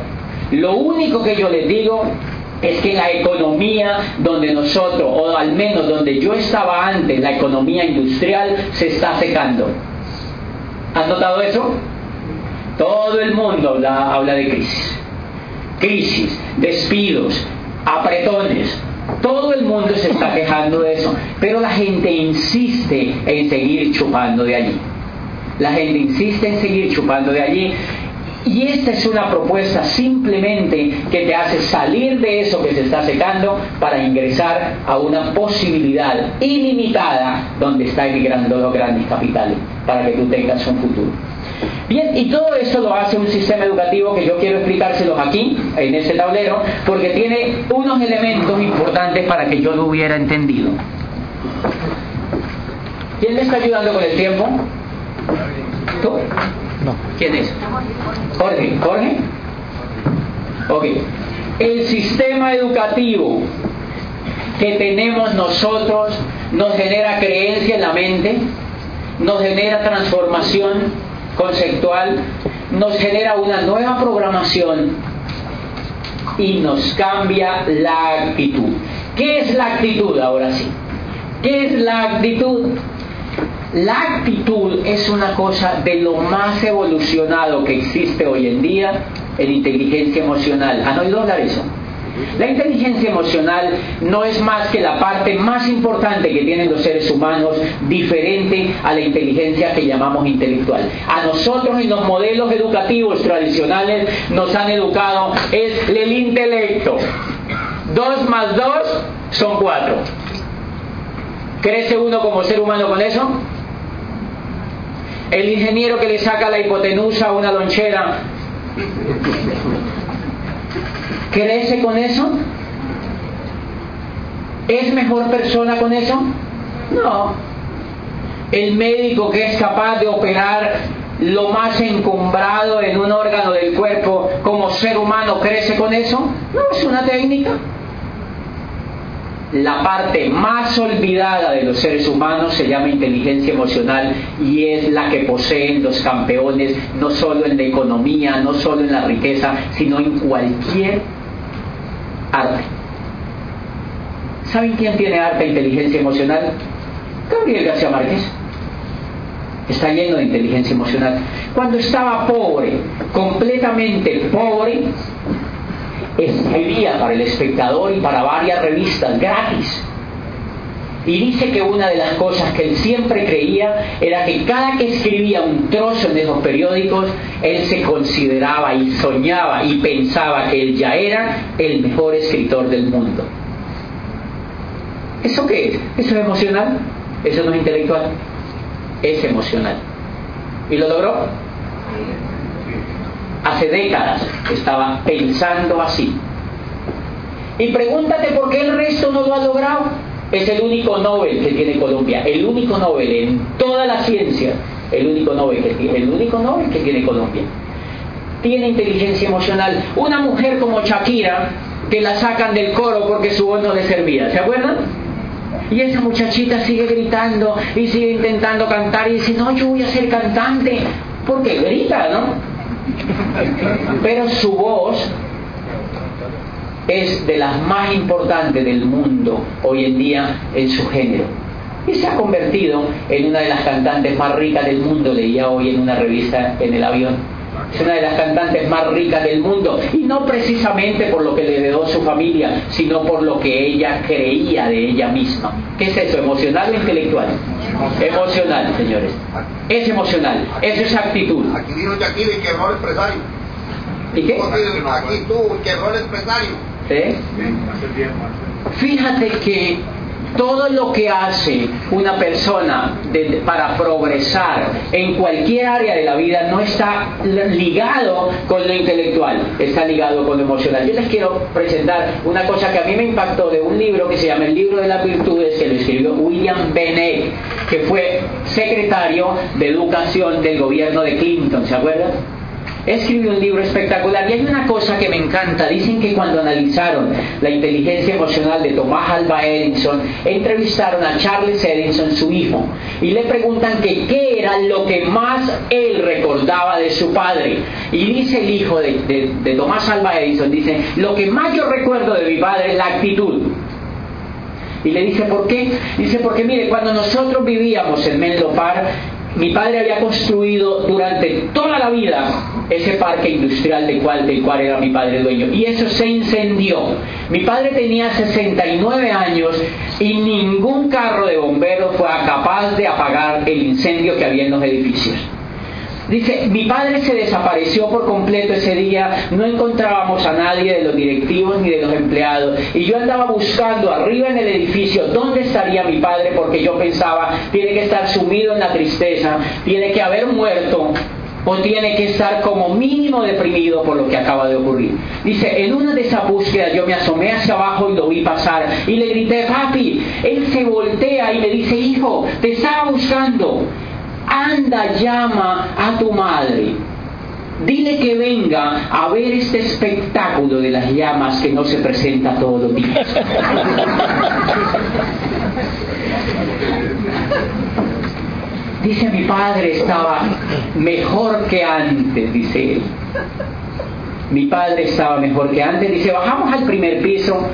Lo único que yo les digo es que la economía donde nosotros, o al menos donde yo estaba antes, la economía industrial, se está secando. ¿Has notado eso? Todo el mundo habla, habla de crisis. Crisis, despidos, apretones. Todo el mundo se está quejando de eso. Pero la gente insiste en seguir chupando de allí. La gente insiste en seguir chupando de allí y esta es una propuesta simplemente que te hace salir de eso que se está secando para ingresar a una posibilidad ilimitada donde está emigrando los grandes capitales para que tú tengas un futuro. Bien, y todo eso lo hace un sistema educativo que yo quiero explicárselos aquí, en este tablero, porque tiene unos elementos importantes para que yo lo hubiera entendido. ¿Quién me está ayudando con el tiempo? ¿Tú? ¿Quién es? Jorge. ¿Jorge? Ok. El sistema educativo que tenemos nosotros nos genera creencia en la mente, nos genera transformación conceptual, nos genera una nueva programación y nos cambia la actitud. ¿Qué es la actitud ahora sí? ¿Qué es la actitud? La actitud es una cosa de lo más evolucionado que existe hoy en día en inteligencia emocional. ¿Han oído hablar eso? La inteligencia emocional no es más que la parte más importante que tienen los seres humanos, diferente a la inteligencia que llamamos intelectual. A nosotros en los modelos educativos tradicionales nos han educado es el intelecto. Dos más dos son cuatro. ¿Crece uno como ser humano con eso? El ingeniero que le saca la hipotenusa a una lonchera crece con eso? ¿Es mejor persona con eso? No. El médico que es capaz de operar lo más encumbrado en un órgano del cuerpo como ser humano crece con eso? No, es una técnica. La parte más olvidada de los seres humanos se llama inteligencia emocional y es la que poseen los campeones, no solo en la economía, no solo en la riqueza, sino en cualquier arte. ¿Saben quién tiene arte inteligencia emocional? Gabriel García Márquez está lleno de inteligencia emocional. Cuando estaba pobre, completamente pobre, escribía para el espectador y para varias revistas gratis. Y dice que una de las cosas que él siempre creía era que cada que escribía un trozo en esos periódicos, él se consideraba y soñaba y pensaba que él ya era el mejor escritor del mundo. ¿Eso qué es? ¿Eso es emocional? ¿Eso no es intelectual? es emocional. ¿Y lo logró? Hace décadas estaba pensando así. Y pregúntate por qué el resto no lo ha logrado. Es el único Nobel que tiene Colombia, el único Nobel en toda la ciencia, el único Nobel que tiene, el único Nobel que tiene Colombia. Tiene inteligencia emocional. Una mujer como Shakira, que la sacan del coro porque su voz no le servía, ¿se acuerdan? Y esa muchachita sigue gritando y sigue intentando cantar y dice, no, yo voy a ser cantante. Porque grita, ¿no? Pero su voz es de las más importantes del mundo hoy en día en su género. Y se ha convertido en una de las cantantes más ricas del mundo, leía hoy en una revista en el avión es una de las cantantes más ricas del mundo y no precisamente por lo que le heredó su familia, sino por lo que ella creía de ella misma. ¿Qué es eso? ¿Emocional o intelectual? Emocional, señores. Es emocional, eso es actitud. Aquí vino Shakira y quebró el empresario. ¿Y qué? Aquí tú quebró el empresario. ¿Sí? Fíjate que todo lo que hace una persona para progresar en cualquier área de la vida no está ligado con lo intelectual, está ligado con lo emocional. Yo les quiero presentar una cosa que a mí me impactó de un libro que se llama El libro de las virtudes, que lo escribió William Bennett, que fue secretario de educación del gobierno de Clinton, ¿se acuerdan? Escribió un libro espectacular y hay una cosa que me encanta. Dicen que cuando analizaron la inteligencia emocional de Tomás Alba Edison, entrevistaron a Charles Edison, su hijo, y le preguntan que qué era lo que más él recordaba de su padre. Y dice el hijo de, de Tomás Alba Edison, dice, lo que más yo recuerdo de mi padre es la actitud. Y le dice, ¿por qué? Dice, porque mire, cuando nosotros vivíamos en Menlo Park, mi padre había construido durante toda la vida ese parque industrial del cual, del cual era mi padre dueño. Y eso se incendió. Mi padre tenía 69 años y ningún carro de bomberos fue capaz de apagar el incendio que había en los edificios. Dice, mi padre se desapareció por completo ese día, no encontrábamos a nadie de los directivos ni de los empleados. Y yo andaba buscando arriba en el edificio dónde estaría mi padre porque yo pensaba, tiene que estar sumido en la tristeza, tiene que haber muerto o tiene que estar como mínimo deprimido por lo que acaba de ocurrir. Dice, en una de esas búsquedas yo me asomé hacia abajo y lo vi pasar y le grité, papi, él se voltea y me dice, hijo, te estaba buscando anda, llama a tu madre. Dile que venga a ver este espectáculo de las llamas que no se presenta todos los días. Dice mi padre estaba mejor que antes, dice él. Mi padre estaba mejor que antes. Dice, bajamos al primer piso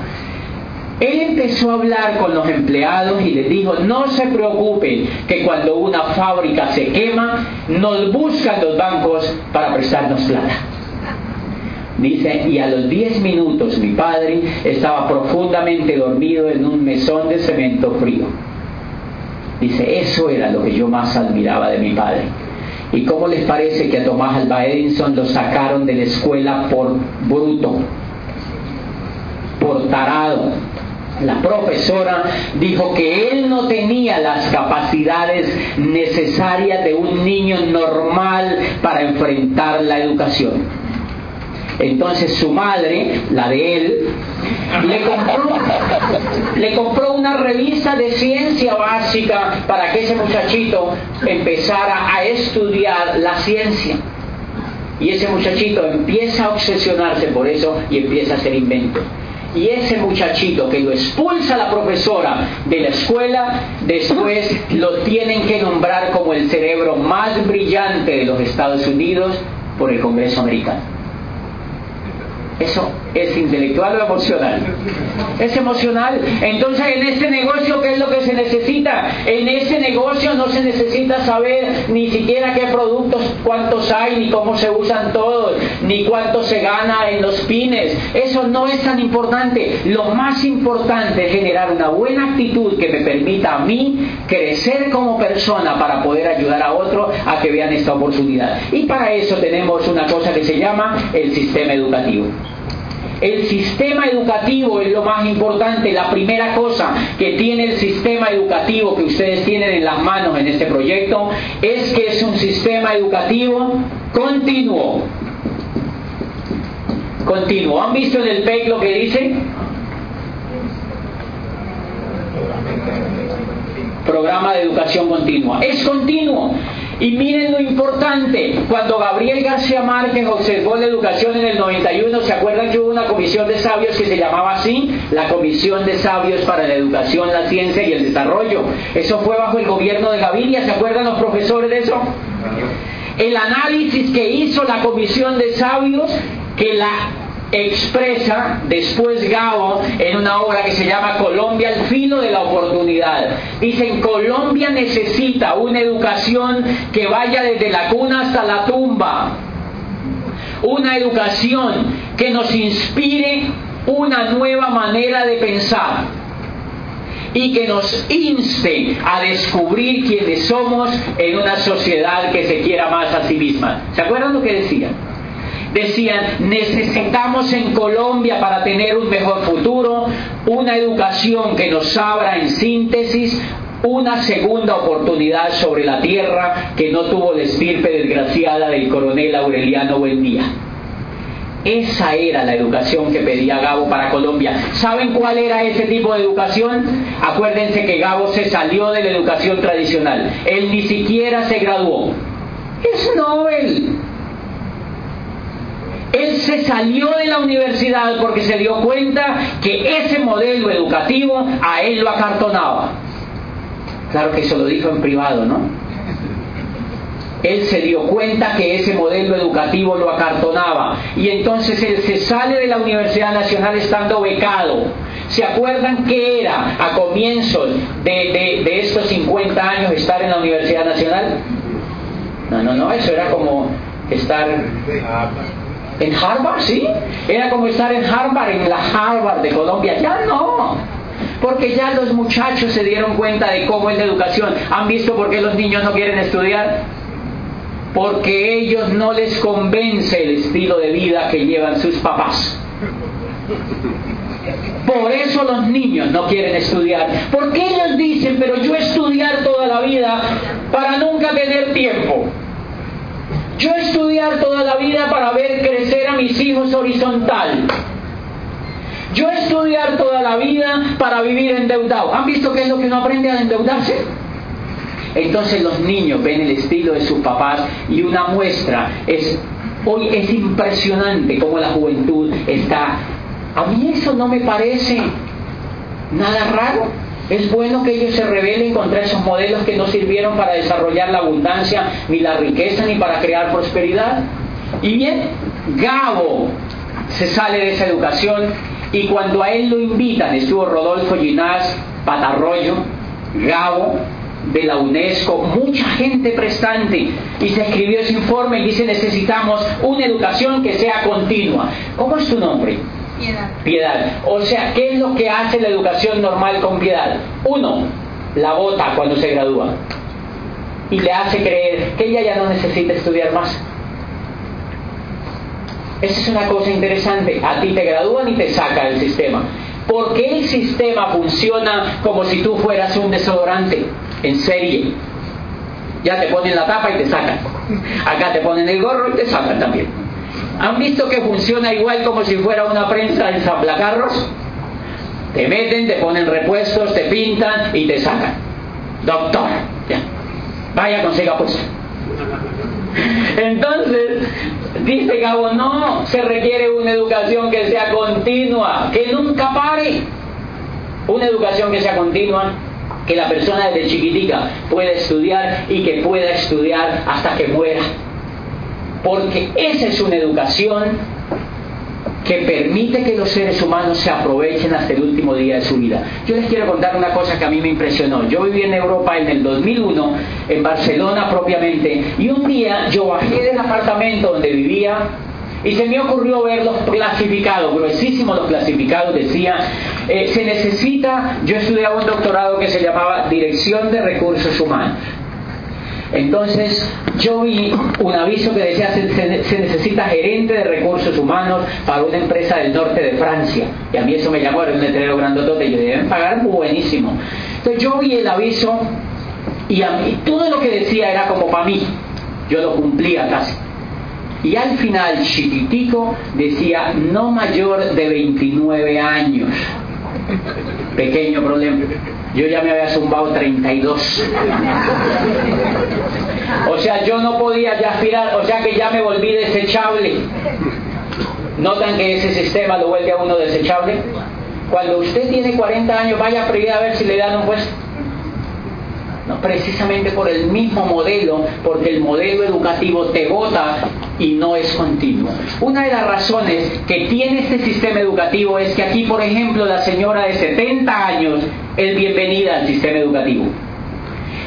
él empezó a hablar con los empleados y les dijo, no se preocupen que cuando una fábrica se quema, nos buscan los bancos para prestarnos plata. Dice, y a los 10 minutos mi padre estaba profundamente dormido en un mesón de cemento frío. Dice, eso era lo que yo más admiraba de mi padre. ¿Y cómo les parece que a Tomás Alba Edison lo sacaron de la escuela por bruto, por tarado? la profesora dijo que él no tenía las capacidades necesarias de un niño normal para enfrentar la educación. Entonces su madre, la de él, le compró, le compró una revista de ciencia básica para que ese muchachito empezara a estudiar la ciencia. Y ese muchachito empieza a obsesionarse por eso y empieza a hacer inventos. Y ese muchachito que lo expulsa la profesora de la escuela, después lo tienen que nombrar como el cerebro más brillante de los Estados Unidos por el Congreso americano. Eso es intelectual o emocional. Es emocional. Entonces en este negocio, ¿qué es lo que se necesita? En ese negocio no se necesita saber ni siquiera qué productos, cuántos hay, ni cómo se usan todos, ni cuánto se gana en los pines. Eso no es tan importante. Lo más importante es generar una buena actitud que me permita a mí crecer como persona para poder ayudar a otro a que vean esta oportunidad. Y para eso tenemos una cosa que se llama el sistema educativo. El sistema educativo es lo más importante. La primera cosa que tiene el sistema educativo que ustedes tienen en las manos en este proyecto es que es un sistema educativo continuo. Continuo. ¿Han visto en el PEC lo que dice? Programa de educación continua. Es continuo. Y miren lo importante, cuando Gabriel García Márquez observó la educación en el 91, ¿se acuerdan que hubo una comisión de sabios que se llamaba así? La Comisión de Sabios para la Educación, la Ciencia y el Desarrollo. Eso fue bajo el gobierno de Gaviria, ¿se acuerdan los profesores de eso? El análisis que hizo la Comisión de Sabios, que la expresa después Gabo en una obra que se llama Colombia al filo de la oportunidad. Dicen, Colombia necesita una educación que vaya desde la cuna hasta la tumba. Una educación que nos inspire una nueva manera de pensar y que nos inste a descubrir quiénes somos en una sociedad que se quiera más a sí misma. ¿Se acuerdan lo que decía? Decían, necesitamos en Colombia para tener un mejor futuro una educación que nos abra en síntesis una segunda oportunidad sobre la tierra que no tuvo la estirpe desgraciada del coronel Aureliano Buendía. Esa era la educación que pedía Gabo para Colombia. ¿Saben cuál era ese tipo de educación? Acuérdense que Gabo se salió de la educación tradicional. Él ni siquiera se graduó. Es Nobel. Él se salió de la universidad porque se dio cuenta que ese modelo educativo a él lo acartonaba. Claro que eso lo dijo en privado, ¿no? Él se dio cuenta que ese modelo educativo lo acartonaba y entonces él se sale de la Universidad Nacional estando becado. ¿Se acuerdan qué era a comienzos de, de estos 50 años estar en la Universidad Nacional? No, no, no, eso era como estar en Harvard, sí. Era como estar en Harvard, en la Harvard de Colombia. Ya no. Porque ya los muchachos se dieron cuenta de cómo es la educación. ¿Han visto por qué los niños no quieren estudiar? Porque ellos no les convence el estilo de vida que llevan sus papás. Por eso los niños no quieren estudiar. Porque ellos dicen, pero yo estudiar toda la vida para nunca tener tiempo. Yo estudiar toda la vida para ver crecer a mis hijos horizontal. Yo estudiar toda la vida para vivir endeudado. ¿Han visto qué es lo que uno aprende a endeudarse? Entonces los niños ven el estilo de sus papás y una muestra es, hoy es impresionante cómo la juventud está. A mí eso no me parece nada raro. Es bueno que ellos se rebelen contra esos modelos que no sirvieron para desarrollar la abundancia, ni la riqueza, ni para crear prosperidad. Y bien, Gabo se sale de esa educación y cuando a él lo invitan, estuvo Rodolfo Ginás, Patarroyo, Gabo, de la UNESCO, mucha gente prestante, y se escribió ese informe y dice necesitamos una educación que sea continua. ¿Cómo es tu nombre? Piedad. O sea, ¿qué es lo que hace la educación normal con piedad? Uno, la bota cuando se gradúa. Y le hace creer que ella ya no necesita estudiar más. Esa es una cosa interesante. A ti te gradúan y te saca el sistema. Porque el sistema funciona como si tú fueras un desodorante en serie. Ya te ponen la tapa y te sacan. Acá te ponen el gorro y te sacan también. ¿Han visto que funciona igual como si fuera una prensa en zaplacarros? Te meten, te ponen repuestos, te pintan y te sacan. Doctor, ya. Vaya, consiga puesto. Entonces, dice Gabo, no, se requiere una educación que sea continua, que nunca pare. Una educación que sea continua, que la persona desde chiquitica pueda estudiar y que pueda estudiar hasta que muera. Porque esa es una educación que permite que los seres humanos se aprovechen hasta el último día de su vida. Yo les quiero contar una cosa que a mí me impresionó. Yo viví en Europa en el 2001, en Barcelona propiamente, y un día yo bajé del apartamento donde vivía y se me ocurrió ver los clasificados, gruesísimos los clasificados, decía, eh, se necesita, yo estudiaba un doctorado que se llamaba Dirección de Recursos Humanos. Entonces yo vi un aviso que decía se, necesita gerente de recursos humanos para una empresa del norte de Francia. Y a mí eso me llamó, era un letrero grandotote y yo deben pagar buenísimo. Entonces yo vi el aviso y a mí todo lo que decía era como para mí. Yo lo cumplía casi. Y al final, chiquitico, decía no mayor de 29 años. Pequeño problema. Yo ya me había zumbado 32. O sea, yo no podía ya aspirar, o sea que ya me volví desechable. ¿Notan que ese sistema lo vuelve a uno desechable? Cuando usted tiene 40 años, vaya a pedir a ver si le dan un puesto precisamente por el mismo modelo, porque el modelo educativo te vota y no es continuo. Una de las razones que tiene este sistema educativo es que aquí, por ejemplo, la señora de 70 años es bienvenida al sistema educativo.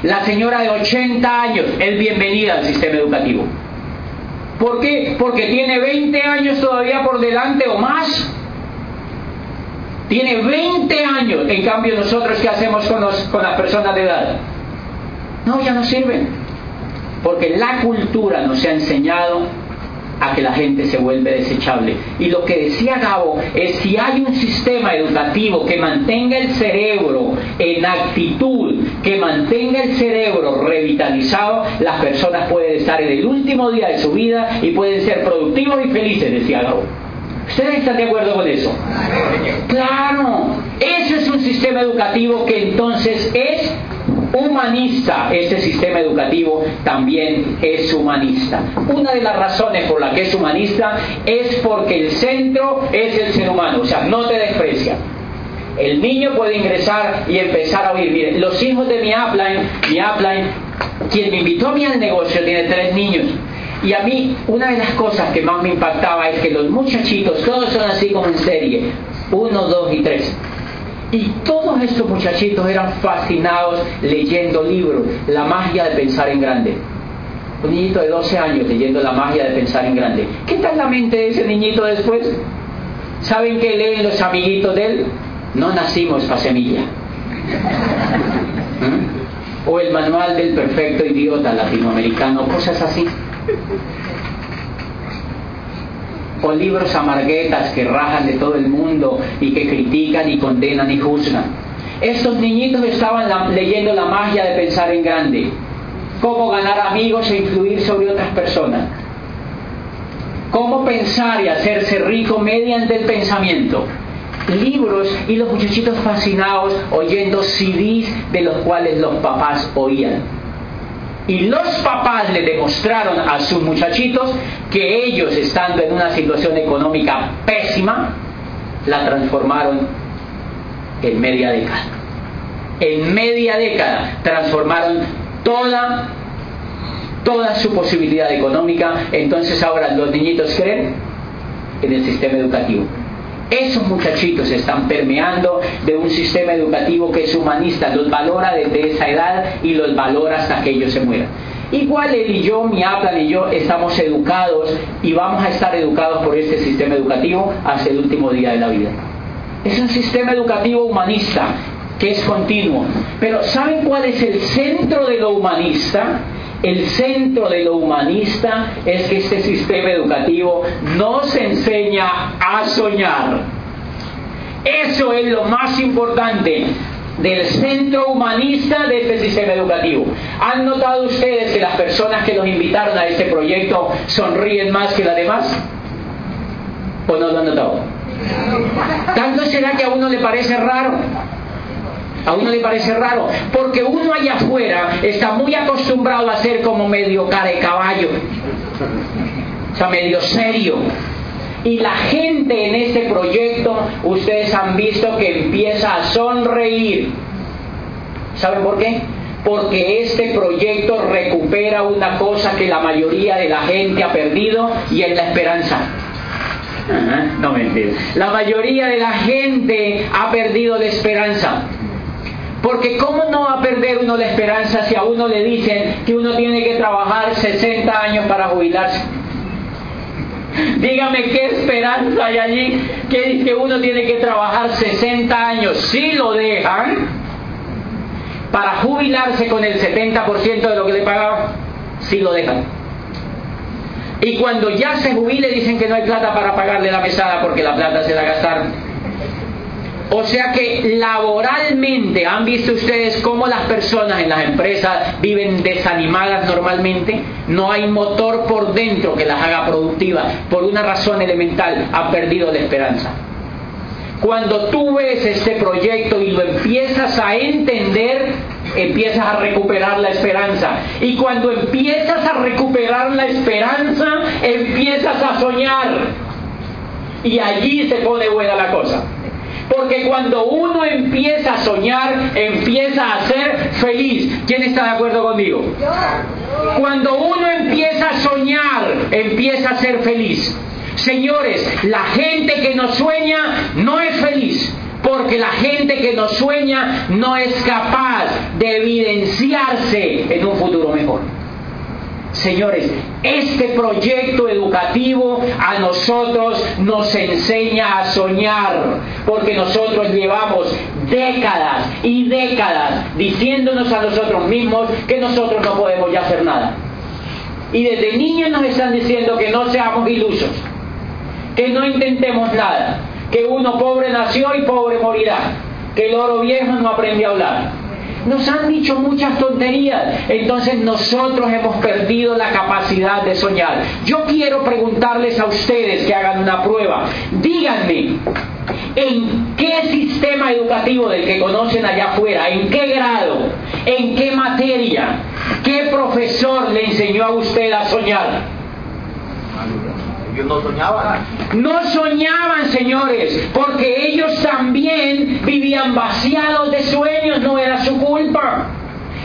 La señora de 80 años es bienvenida al sistema educativo. ¿Por qué? Porque tiene 20 años todavía por delante o más. Tiene 20 años. En cambio, nosotros, ¿qué hacemos con, los, con las personas de edad? No, ya no sirven. Porque la cultura nos ha enseñado a que la gente se vuelve desechable. Y lo que decía Gabo es si hay un sistema educativo que mantenga el cerebro en actitud, que mantenga el cerebro revitalizado, las personas pueden estar en el último día de su vida y pueden ser productivos y felices, decía Gabo. ¿Ustedes están de acuerdo con eso? Claro, eso es un sistema educativo que entonces es humanista, ese sistema educativo también es humanista. Una de las razones por la que es humanista es porque el centro es el ser humano, o sea, no te desprecia. El niño puede ingresar y empezar a oír. Miren, los hijos de mi upline, mi upline, quien me invitó a mí al negocio, tiene tres niños. Y a mí, una de las cosas que más me impactaba es que los muchachitos, todos son así como en serie, uno, dos y tres y todos estos muchachitos eran fascinados leyendo libros, La magia de pensar en grande. Un niñito de 12 años leyendo La magia de pensar en grande. ¿Qué tal la mente de ese niñito después? ¿Saben qué leen los amiguitos de él? No nacimos para semilla. ¿Mm? O el manual del perfecto idiota latinoamericano, cosas así o libros amarguetas que rajan de todo el mundo y que critican y condenan y juzgan. Estos niñitos estaban leyendo la magia de pensar en grande, cómo ganar amigos e influir sobre otras personas, cómo pensar y hacerse rico mediante el pensamiento. Libros y los muchachitos fascinados oyendo CDs de los cuales los papás oían. Y los papás le demostraron a sus muchachitos que ellos, estando en una situación económica pésima, la transformaron en media década. En media década transformaron toda, toda su posibilidad económica. Entonces ahora los niñitos creen en el sistema educativo. Esos muchachitos están permeando de un sistema educativo que es humanista, los valora desde esa edad y los valora hasta que ellos se mueran. Igual él y yo, mi Aplan y yo, estamos educados y vamos a estar educados por este sistema educativo hasta el último día de la vida. Es un sistema educativo humanista que es continuo. Pero ¿saben cuál es el centro de lo humanista? El centro de lo humanista es que este sistema educativo nos enseña a soñar. Eso es lo más importante del centro humanista de este sistema educativo. ¿Han notado ustedes que las personas que los invitaron a este proyecto sonríen más que las demás? ¿O no lo han notado? Tanto será que a uno le parece raro. A uno le parece raro, porque uno allá afuera está muy acostumbrado a ser como medio cara de caballo, o sea, medio serio. Y la gente en este proyecto, ustedes han visto que empieza a sonreír. ¿Saben por qué? Porque este proyecto recupera una cosa que la mayoría de la gente ha perdido y es la esperanza. No mentira. La mayoría de la gente ha perdido la esperanza. Porque ¿cómo no va a perder uno la esperanza si a uno le dicen que uno tiene que trabajar 60 años para jubilarse? Dígame qué esperanza hay allí que dice que uno tiene que trabajar 60 años. Si lo dejan para jubilarse con el 70% de lo que le pagaban, si lo dejan. Y cuando ya se jubile dicen que no hay plata para pagarle la mesada porque la plata se la gastaron. O sea que laboralmente, ¿han visto ustedes cómo las personas en las empresas viven desanimadas normalmente? No hay motor por dentro que las haga productivas. Por una razón elemental, han perdido la esperanza. Cuando tú ves este proyecto y lo empiezas a entender, empiezas a recuperar la esperanza. Y cuando empiezas a recuperar la esperanza, empiezas a soñar. Y allí se pone buena la cosa. Porque cuando uno empieza a soñar, empieza a ser feliz. ¿Quién está de acuerdo conmigo? Cuando uno empieza a soñar, empieza a ser feliz. Señores, la gente que no sueña no es feliz. Porque la gente que no sueña no es capaz de evidenciarse en un futuro mejor. Señores, este proyecto educativo a nosotros nos enseña a soñar, porque nosotros llevamos décadas y décadas diciéndonos a nosotros mismos que nosotros no podemos ya hacer nada. Y desde niños nos están diciendo que no seamos ilusos, que no intentemos nada, que uno pobre nació y pobre morirá, que el oro viejo no aprende a hablar nos han dicho muchas tonterías. Entonces nosotros hemos perdido la capacidad de soñar. Yo quiero preguntarles a ustedes que hagan una prueba. Díganme, ¿en qué sistema educativo del que conocen allá afuera? ¿En qué grado? ¿En qué materia? ¿Qué profesor le enseñó a usted a soñar? No soñaban. No soñaban, señores, porque ellos también vivían vaciados de sueños, no era su culpa.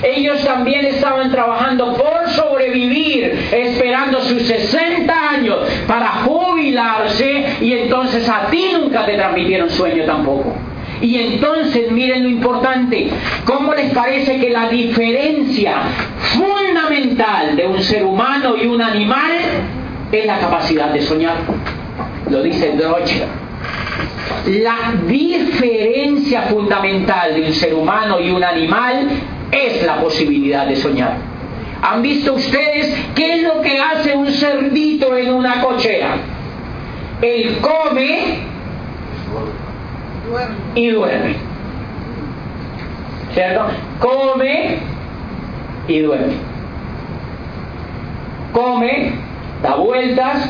Ellos también estaban trabajando por sobrevivir, esperando sus 60 años para jubilarse y entonces a ti nunca te transmitieron sueño tampoco. Y entonces miren lo importante, ¿cómo les parece que la diferencia fundamental de un ser humano y un animal es la capacidad de soñar. Lo dice Droche. La diferencia fundamental de un ser humano y un animal es la posibilidad de soñar. ¿Han visto ustedes qué es lo que hace un cerdito en una cochera? Él come y duerme. ¿Cierto? Come y duerme. Come da vueltas,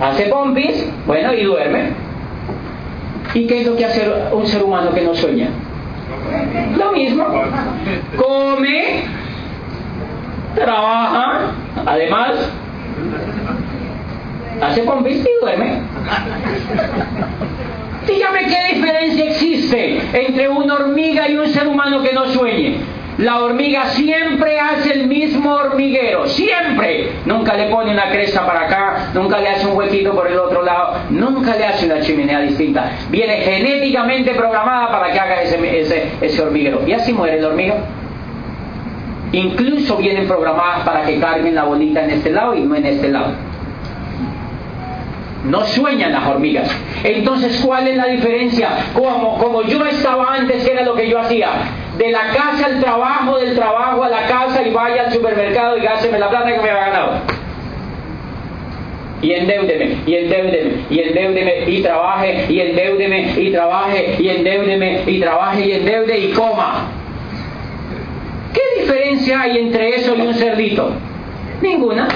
hace pompis, bueno, y duerme. ¿Y qué es lo que hace un ser humano que no sueña? Lo mismo. Come, trabaja, además, hace pompis y duerme. Dígame qué diferencia existe entre una hormiga y un ser humano que no sueñe. La hormiga siempre hace el mismo hormiguero, siempre. Nunca le pone una cresta para acá, nunca le hace un huequito por el otro lado, nunca le hace una chimenea distinta. Viene genéticamente programada para que haga ese, ese, hormiguero. Y así muere el hormiga. Incluso vienen programadas para que carguen la bolita en este lado y no en este lado. No sueñan las hormigas. Entonces, ¿cuál es la diferencia? Como, como yo estaba antes, ¿qué era lo que yo hacía? De la casa al trabajo, del trabajo a la casa y vaya al supermercado y gásteme la plata que me ha ganado. Y endeudeme, y endeudeme, y endeudeme, y trabaje, y endeudeme, y trabaje, y endeudeme, y trabaje, y endeude, y coma. ¿Qué diferencia hay entre eso y un cerdito? Ninguna.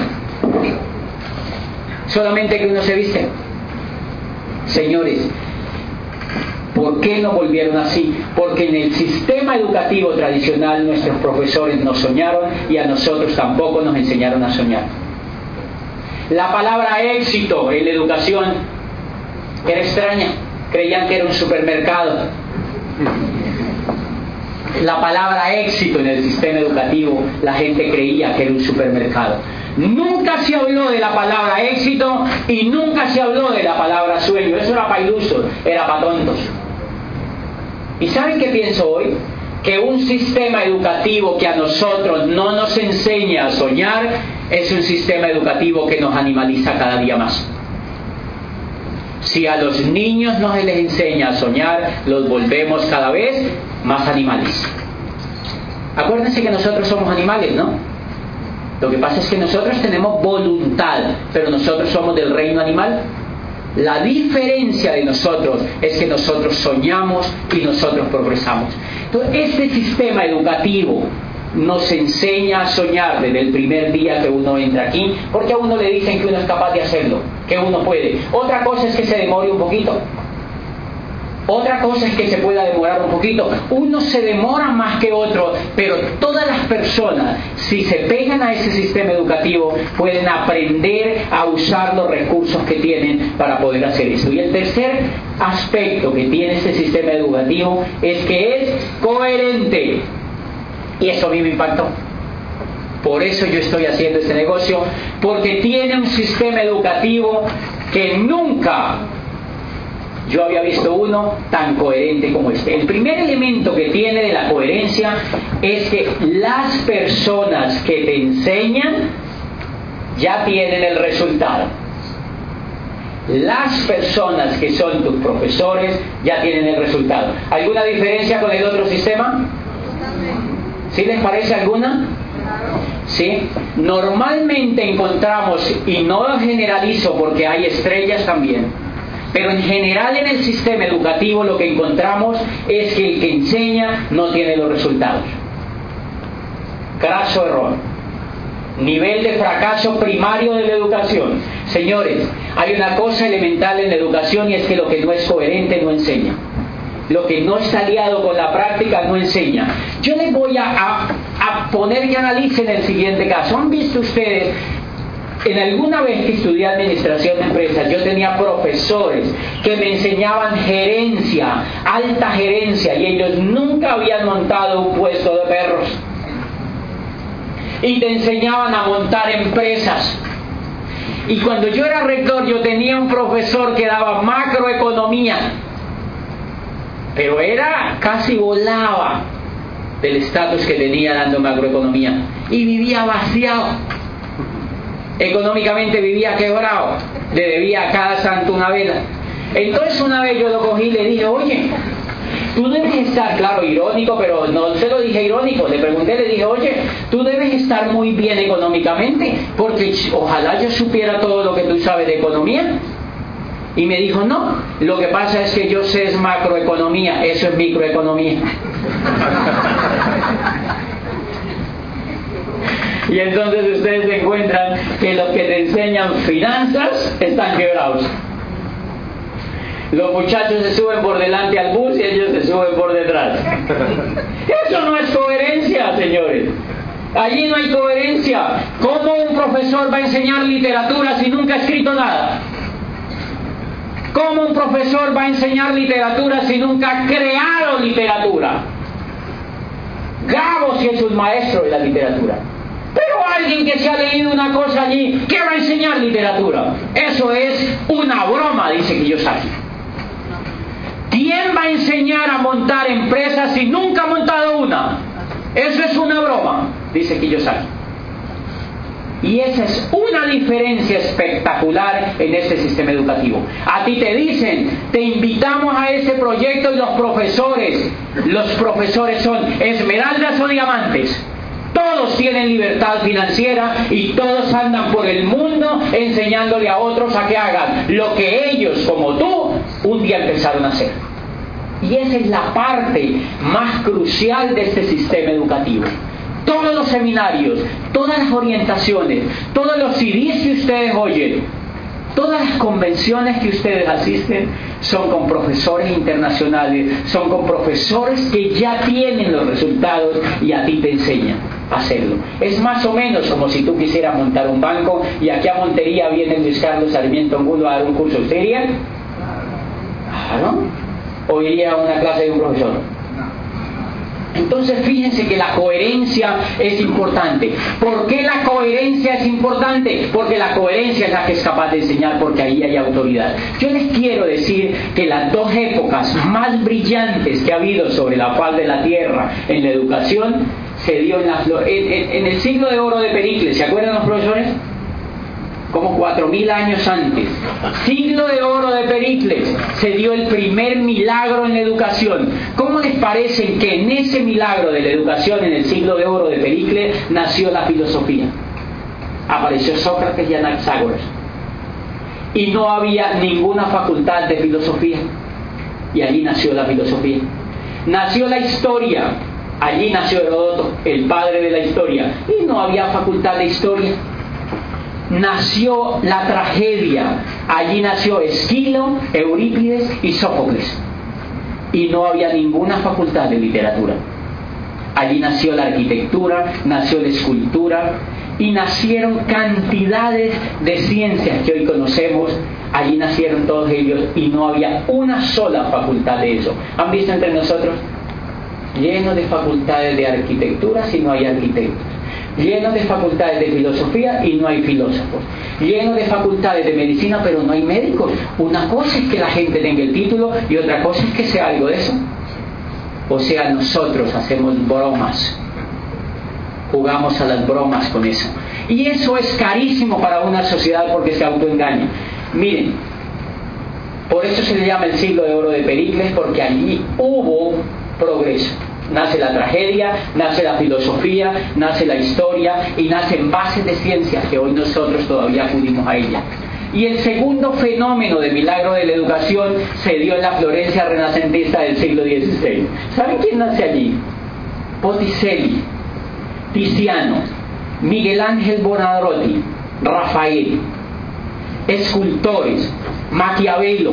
Solamente que uno se viste. Señores, ¿Por qué no volvieron así? Porque en el sistema educativo tradicional nuestros profesores no soñaron y a nosotros tampoco nos enseñaron a soñar. La palabra éxito en la educación era extraña. Creían que era un supermercado. La palabra éxito en el sistema educativo, la gente creía que era un supermercado. Nunca se habló de la palabra éxito y nunca se habló de la palabra sueño. Eso era para ilusos, era para tontos. ¿Y saben qué pienso hoy? Que un sistema educativo que a nosotros no nos enseña a soñar es un sistema educativo que nos animaliza cada día más. Si a los niños no se les enseña a soñar, los volvemos cada vez más animales. Acuérdense que nosotros somos animales, ¿no? Lo que pasa es que nosotros tenemos voluntad, pero nosotros somos del reino animal. La diferencia de nosotros es que nosotros soñamos y nosotros progresamos. Entonces, este sistema educativo nos enseña a soñar desde el primer día que uno entra aquí, porque a uno le dicen que uno es capaz de hacerlo, que uno puede. Otra cosa es que se demore un poquito. Otra cosa es que se pueda demorar un poquito. Uno se demora más que otro, pero todas las personas, si se pegan a ese sistema educativo, pueden aprender a usar los recursos que tienen para poder hacer eso. Y el tercer aspecto que tiene este sistema educativo es que es coherente. Y eso a mí me impactó. Por eso yo estoy haciendo este negocio, porque tiene un sistema educativo que nunca yo había visto uno tan coherente como este. El primer elemento que tiene de la coherencia es que las personas que te enseñan ya tienen el resultado. Las personas que son tus profesores ya tienen el resultado. ¿Alguna diferencia con el otro sistema? ¿Sí les parece alguna? ¿Sí? Normalmente encontramos, y no generalizo porque hay estrellas también, pero en general en el sistema educativo lo que encontramos es que el que enseña no tiene los resultados. Craso error. Nivel de fracaso primario de la educación. Señores, hay una cosa elemental en la educación y es que lo que no es coherente no enseña. Lo que no está aliado con la práctica no enseña. Yo les voy a, a poner que analicen el siguiente caso. ¿Han visto ustedes en alguna vez que estudié administración de empresas, yo tenía profesores que me enseñaban gerencia, alta gerencia, y ellos nunca habían montado un puesto de perros. Y te enseñaban a montar empresas. Y cuando yo era rector, yo tenía un profesor que daba macroeconomía, pero era casi volaba del estatus que tenía dando macroeconomía y vivía vaciado económicamente vivía quebrado, le debía a cada santo una vela. Entonces una vez yo lo cogí y le dije, oye, tú debes estar, claro, irónico, pero no se lo dije irónico, le pregunté, le dije, oye, tú debes estar muy bien económicamente, porque ojalá yo supiera todo lo que tú sabes de economía. Y me dijo, no, lo que pasa es que yo sé es macroeconomía, eso es microeconomía. Y entonces ustedes encuentran que los que te enseñan finanzas están quebrados. Los muchachos se suben por delante al bus y ellos se suben por detrás. Eso no es coherencia, señores. Allí no hay coherencia. ¿Cómo un profesor va a enseñar literatura si nunca ha escrito nada? ¿Cómo un profesor va a enseñar literatura si nunca ha creado literatura? Gabo es un maestro de la literatura. Pero alguien que se ha leído una cosa allí, ¿qué va a enseñar literatura? Eso es una broma, dice Kiyosaki. ¿Quién va a enseñar a montar empresas si nunca ha montado una? Eso es una broma, dice Kiyosaki. Y esa es una diferencia espectacular en este sistema educativo. A ti te dicen, te invitamos a ese proyecto y los profesores, los profesores son esmeraldas o diamantes. Todos tienen libertad financiera y todos andan por el mundo enseñándole a otros a que hagan lo que ellos, como tú, un día empezaron a hacer. Y esa es la parte más crucial de este sistema educativo. Todos los seminarios, todas las orientaciones, todos los CDs que ustedes oyen, Todas las convenciones que ustedes asisten son con profesores internacionales, son con profesores que ya tienen los resultados y a ti te enseñan hacerlo. Es más o menos como si tú quisieras montar un banco y aquí a Montería viene Luis Carlos Sarmiento Angulo a dar un curso. ¿Usted iría? Claro. ¿O iría a una clase de un profesor? Entonces fíjense que la coherencia es importante. ¿Por qué la coherencia es importante? Porque la coherencia es la que es capaz de enseñar porque ahí hay autoridad. Yo les quiero decir que las dos épocas más brillantes que ha habido sobre la faz de la tierra en la educación se dio en, la, en, en el siglo de oro de Pericles. ¿Se acuerdan los profesores? como cuatro mil años antes, siglo de oro de Pericles, se dio el primer milagro en la educación. ¿Cómo les parece que en ese milagro de la educación, en el siglo de oro de Pericles, nació la filosofía? Apareció Sócrates y Anaxágoras. Y no había ninguna facultad de filosofía. Y allí nació la filosofía. Nació la historia. Allí nació Heródoto, el padre de la historia. Y no había facultad de historia nació la tragedia. Allí nació Esquilo, Eurípides y Sófocles. Y no había ninguna facultad de literatura. Allí nació la arquitectura, nació la escultura y nacieron cantidades de ciencias que hoy conocemos. Allí nacieron todos ellos y no había una sola facultad de eso. ¿Han visto entre nosotros? Lleno de facultades de arquitectura si no hay arquitectos lleno de facultades de filosofía y no hay filósofos, lleno de facultades de medicina pero no hay médicos. Una cosa es que la gente tenga el título y otra cosa es que sea algo de eso. O sea, nosotros hacemos bromas, jugamos a las bromas con eso. Y eso es carísimo para una sociedad porque se autoengaña. Miren, por eso se le llama el siglo de oro de Pericles, porque allí hubo progreso nace la tragedia, nace la filosofía, nace la historia y nacen bases de ciencias que hoy nosotros todavía acudimos a ella. Y el segundo fenómeno de milagro de la educación se dio en la Florencia renacentista del siglo XVI. ¿Saben quién nace allí? Botticelli, Tiziano, Miguel Ángel Bonarotti, Rafael, escultores, Maquiavelo,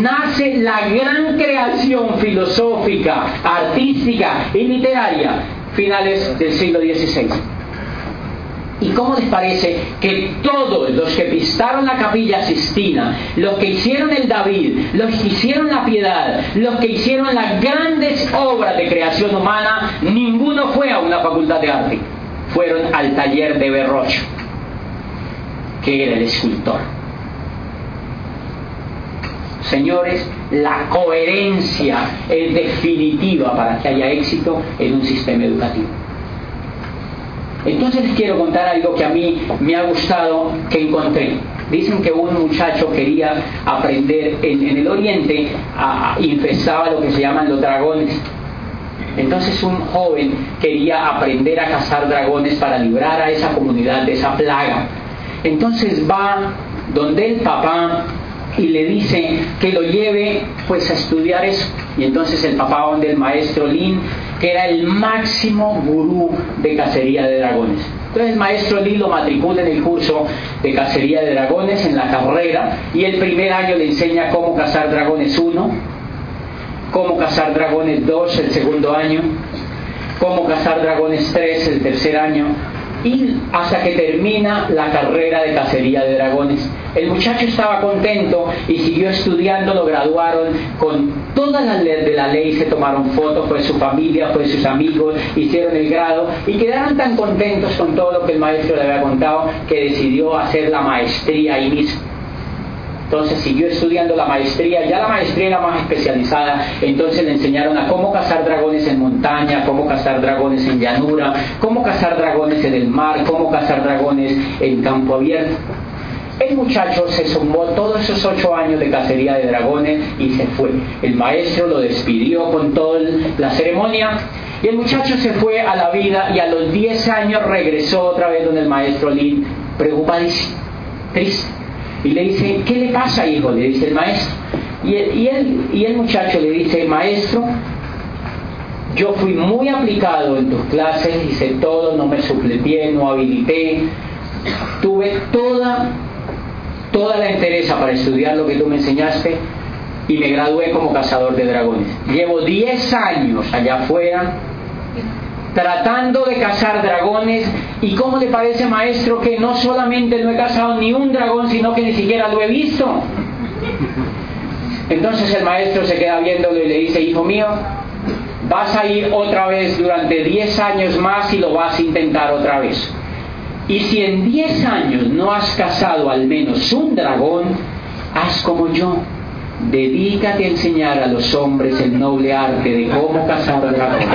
nace la gran creación filosófica, artística y literaria finales del siglo XVI. ¿Y cómo les parece que todos los que pistaron la capilla Sistina, los que hicieron el David, los que hicieron la piedad, los que hicieron las grandes obras de creación humana, ninguno fue a una facultad de arte? Fueron al taller de Berrocho, que era el escultor. Señores, la coherencia es definitiva para que haya éxito en un sistema educativo. Entonces quiero contar algo que a mí me ha gustado que encontré. Dicen que un muchacho quería aprender en, el oriente, a, infestaba lo que se llaman los dragones. Entonces un joven quería aprender a cazar dragones para librar a esa comunidad de esa plaga. Entonces va donde el papá y le dice que lo lleve pues a estudiar eso. Y entonces el papá donde el maestro Lin, que era el máximo gurú de cacería de dragones. Entonces el maestro Lin lo matricula en el curso de cacería de dragones en la carrera y el primer año le enseña cómo cazar dragones 1, cómo cazar dragones 2 el segundo año, cómo cazar dragones 3 el tercer año, y hasta que termina la carrera de cacería de dragones. El muchacho estaba contento y siguió estudiando, lo graduaron con todas las leyes de la ley, se tomaron fotos, fue su familia, fue sus amigos, hicieron el grado y quedaron tan contentos con todo lo que el maestro le había contado que decidió hacer la maestría ahí mismo. Entonces siguió estudiando la maestría, ya la maestría era más especializada, entonces le enseñaron a cómo cazar dragones en montaña, cómo cazar dragones en llanura, cómo cazar dragones en el mar, cómo cazar dragones en campo abierto. El muchacho se sumó todos esos ocho años de cacería de dragones y se fue. El maestro lo despidió con toda la ceremonia y el muchacho se fue a la vida y a los diez años regresó otra vez donde el maestro Lin, preocupadísimo, triste y le dice, ¿qué le pasa, hijo? Le dice el maestro. Y el, y el muchacho le dice, maestro, yo fui muy aplicado en tus clases, hice todo, no me supleté, no habilité, tuve toda toda la entereza para estudiar lo que tú me enseñaste y me gradué como cazador de dragones. Llevo 10 años allá afuera tratando de cazar dragones. Y cómo le parece maestro que no solamente no he cazado ni un dragón sino que ni siquiera lo he visto entonces el maestro se queda viéndolo y le dice hijo mío vas a ir otra vez durante 10 años más y lo vas a intentar otra vez. Y si en 10 años no has cazado al menos un dragón haz como yo Dedícate a enseñar a los hombres el noble arte de cómo cazar dragones.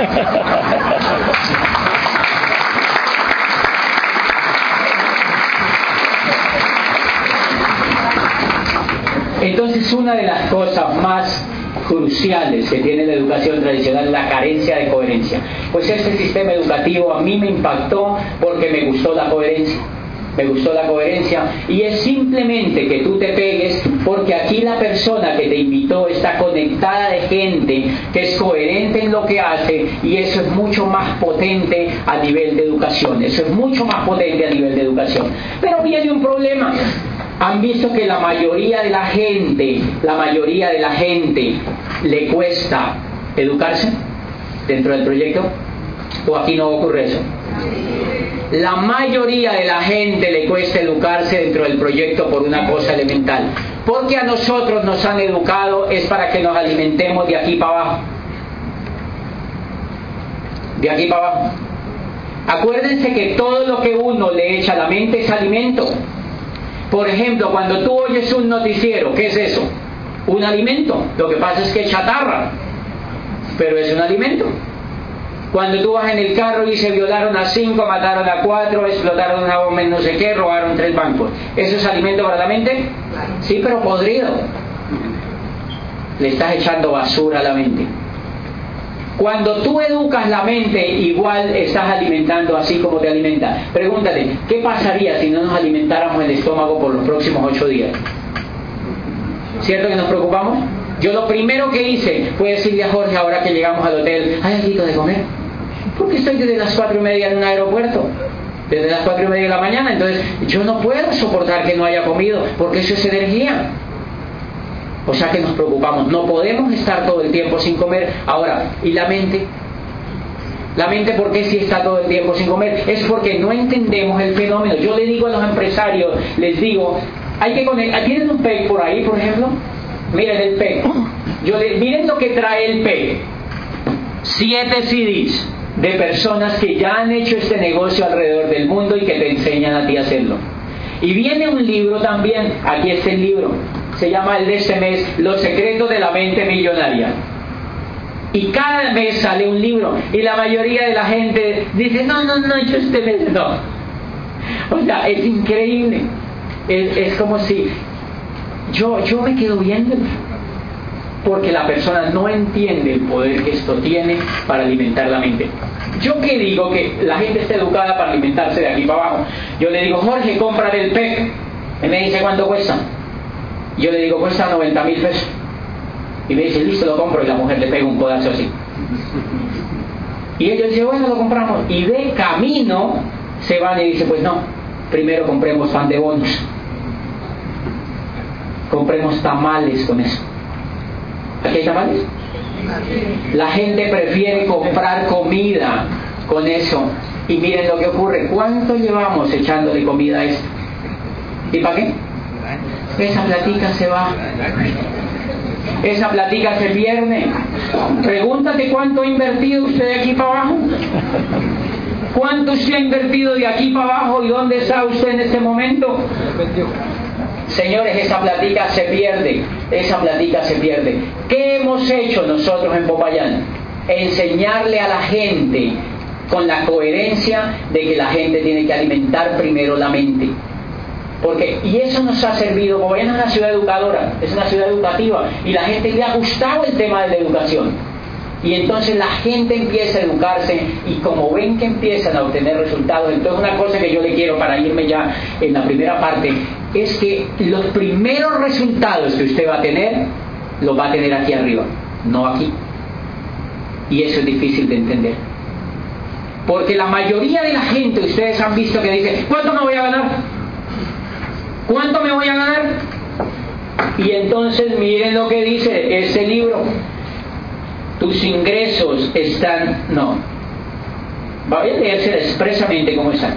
Entonces una de las cosas más cruciales que tiene la educación tradicional es la carencia de coherencia. Pues este sistema educativo a mí me impactó porque me gustó la coherencia me gustó la coherencia, y es simplemente que tú te pegues porque aquí la persona que te invitó está conectada de gente que es coherente en lo que hace y eso es mucho más potente a nivel de educación, eso es mucho más potente a nivel de educación. Pero viene un problema. Han visto que la mayoría de la gente, la mayoría de la gente le cuesta educarse dentro del proyecto o aquí no ocurre eso la mayoría de la gente le cuesta educarse dentro del proyecto por una cosa elemental. Porque a nosotros nos han educado es para que nos alimentemos de aquí para abajo. De aquí para abajo. Acuérdense que todo lo que uno le echa a la mente es alimento. Por ejemplo, cuando tú oyes un noticiero, ¿qué es eso? Un alimento. Lo que pasa es que es chatarra, pero es un alimento. Cuando tú vas en el carro y se violaron a cinco, mataron a cuatro, explotaron una bomba en no sé qué, robaron tres bancos. ¿Eso es alimento para la mente? Sí, pero podrido. Le estás echando basura a la mente. Cuando tú educas la mente, igual estás alimentando así como te alimenta. Pregúntate, ¿qué pasaría si no nos alimentáramos el estómago por los próximos ocho días? ¿Cierto que nos preocupamos? Yo lo primero que hice fue decirle a Jorge, ahora que llegamos al hotel, ¿hay algo de comer? Porque estoy desde las cuatro y media en un aeropuerto, desde las cuatro y media de la mañana, entonces yo no puedo soportar que no haya comido, porque eso es energía. O sea que nos preocupamos, no podemos estar todo el tiempo sin comer. Ahora, ¿y la mente? La mente, ¿por qué si está todo el tiempo sin comer? Es porque no entendemos el fenómeno. Yo le digo a los empresarios, les digo, hay que conectar, ¿tienen un PEC por ahí, por ejemplo? Miren el PEC. Yo le, miren lo que trae el PEC. Siete CDs de personas que ya han hecho este negocio alrededor del mundo y que te enseñan a ti a hacerlo. Y viene un libro también, aquí está el libro, se llama el de este mes, Los secretos de la mente millonaria. Y cada mes sale un libro y la mayoría de la gente dice, no, no, no, yo este mes no. O sea, es increíble. Es, es como si yo, yo me quedo viendo porque la persona no entiende el poder que esto tiene para alimentar la mente. Yo que digo que la gente está educada para alimentarse de aquí para abajo. Yo le digo, Jorge, compra el PEC. Él me dice, ¿cuánto cuesta? Yo le digo, cuesta 90 mil pesos. Y me dice, listo, lo compro. Y la mujer le pega un codazo así. Y ellos dicen, bueno, lo compramos. Y de camino se van y dice, pues no, primero compremos pan de bonos. Compremos tamales con eso. ¿Aquí hay tamales? La gente prefiere comprar comida con eso. Y miren lo que ocurre. ¿Cuánto llevamos echándole comida a esto? ¿Y para qué? Esa platica se va. Esa platica se pierde. Pregúntate cuánto ha invertido usted de aquí para abajo. ¿Cuánto usted ha invertido de aquí para abajo y dónde está usted en este momento? Señores, esa platica se pierde, esa platica se pierde. ¿Qué hemos hecho nosotros en Popayán? Enseñarle a la gente con la coherencia de que la gente tiene que alimentar primero la mente. Porque, y eso nos ha servido, Popayán es una ciudad educadora, es una ciudad educativa, y la gente le ha gustado el tema de la educación. Y entonces la gente empieza a educarse y como ven que empiezan a obtener resultados, entonces una cosa que yo le quiero para irme ya en la primera parte es que los primeros resultados que usted va a tener, los va a tener aquí arriba, no aquí. Y eso es difícil de entender. Porque la mayoría de la gente, ustedes han visto que dice, ¿cuánto me voy a ganar? ¿Cuánto me voy a ganar? Y entonces miren lo que dice ese libro. Tus ingresos están, no, voy a leerse expresamente como está.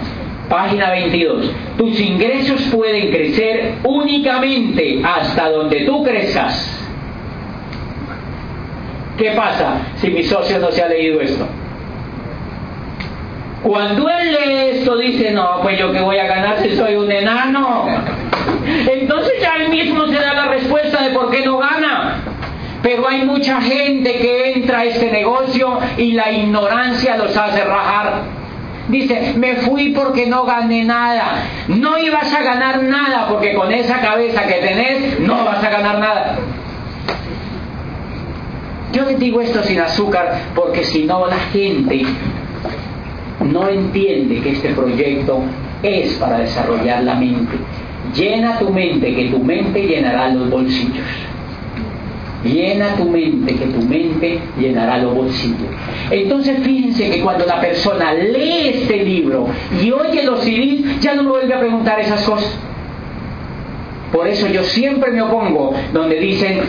Página 22. Tus ingresos pueden crecer únicamente hasta donde tú crezcas. ¿Qué pasa si mi socio no se ha leído esto? Cuando él lee esto dice, no, pues yo que voy a ganar si soy un enano. Entonces ya él mismo se da la respuesta de por qué no gana. Pero hay mucha gente que entra a este negocio y la ignorancia los hace rajar. Dice, me fui porque no gané nada. No ibas a ganar nada porque con esa cabeza que tenés no vas a ganar nada. Yo les digo esto sin azúcar porque si no la gente no entiende que este proyecto es para desarrollar la mente. Llena tu mente, que tu mente llenará los bolsillos. Llena tu mente, que tu mente llenará los bolsillos. Entonces fíjense que cuando la persona lee este libro y oye los CDs, ya no me vuelve a preguntar esas cosas. Por eso yo siempre me opongo donde dicen,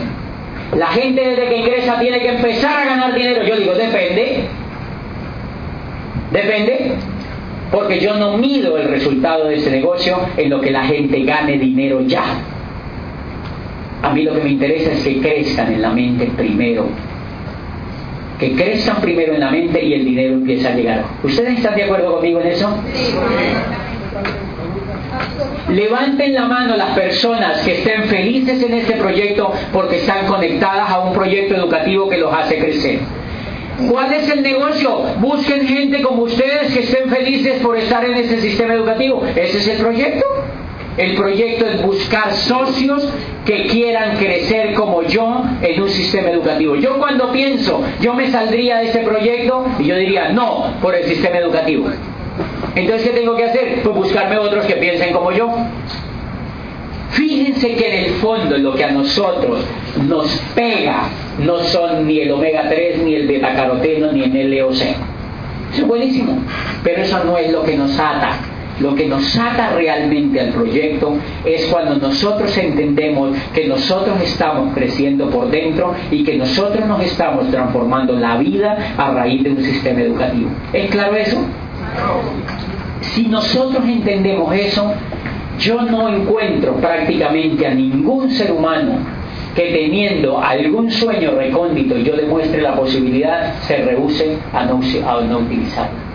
la gente desde que ingresa tiene que empezar a ganar dinero. Yo digo, depende. Depende. Porque yo no mido el resultado de ese negocio en lo que la gente gane dinero ya. A mí lo que me interesa es que crezcan en la mente primero. Que crezcan primero en la mente y el dinero empieza a llegar. ¿Ustedes están de acuerdo conmigo en eso? Levanten la mano las personas que estén felices en este proyecto porque están conectadas a un proyecto educativo que los hace crecer. ¿Cuál es el negocio? Busquen gente como ustedes que estén felices por estar en ese sistema educativo. Ese es el proyecto. El proyecto es buscar socios que quieran crecer como yo en un sistema educativo. Yo cuando pienso, yo me saldría de ese proyecto y yo diría, no, por el sistema educativo. Entonces, ¿qué tengo que hacer? Pues buscarme otros que piensen como yo. Fíjense que en el fondo lo que a nosotros nos pega no son ni el omega 3, ni el beta caroteno, ni el LOC. Eso es buenísimo, pero eso no es lo que nos ata. Lo que nos ata realmente al proyecto es cuando nosotros entendemos que nosotros estamos creciendo por dentro y que nosotros nos estamos transformando la vida a raíz de un sistema educativo. ¿Es claro eso? Si nosotros entendemos eso, yo no encuentro prácticamente a ningún ser humano que teniendo algún sueño recóndito yo le muestre la posibilidad, se rehúse a no, a no utilizarlo.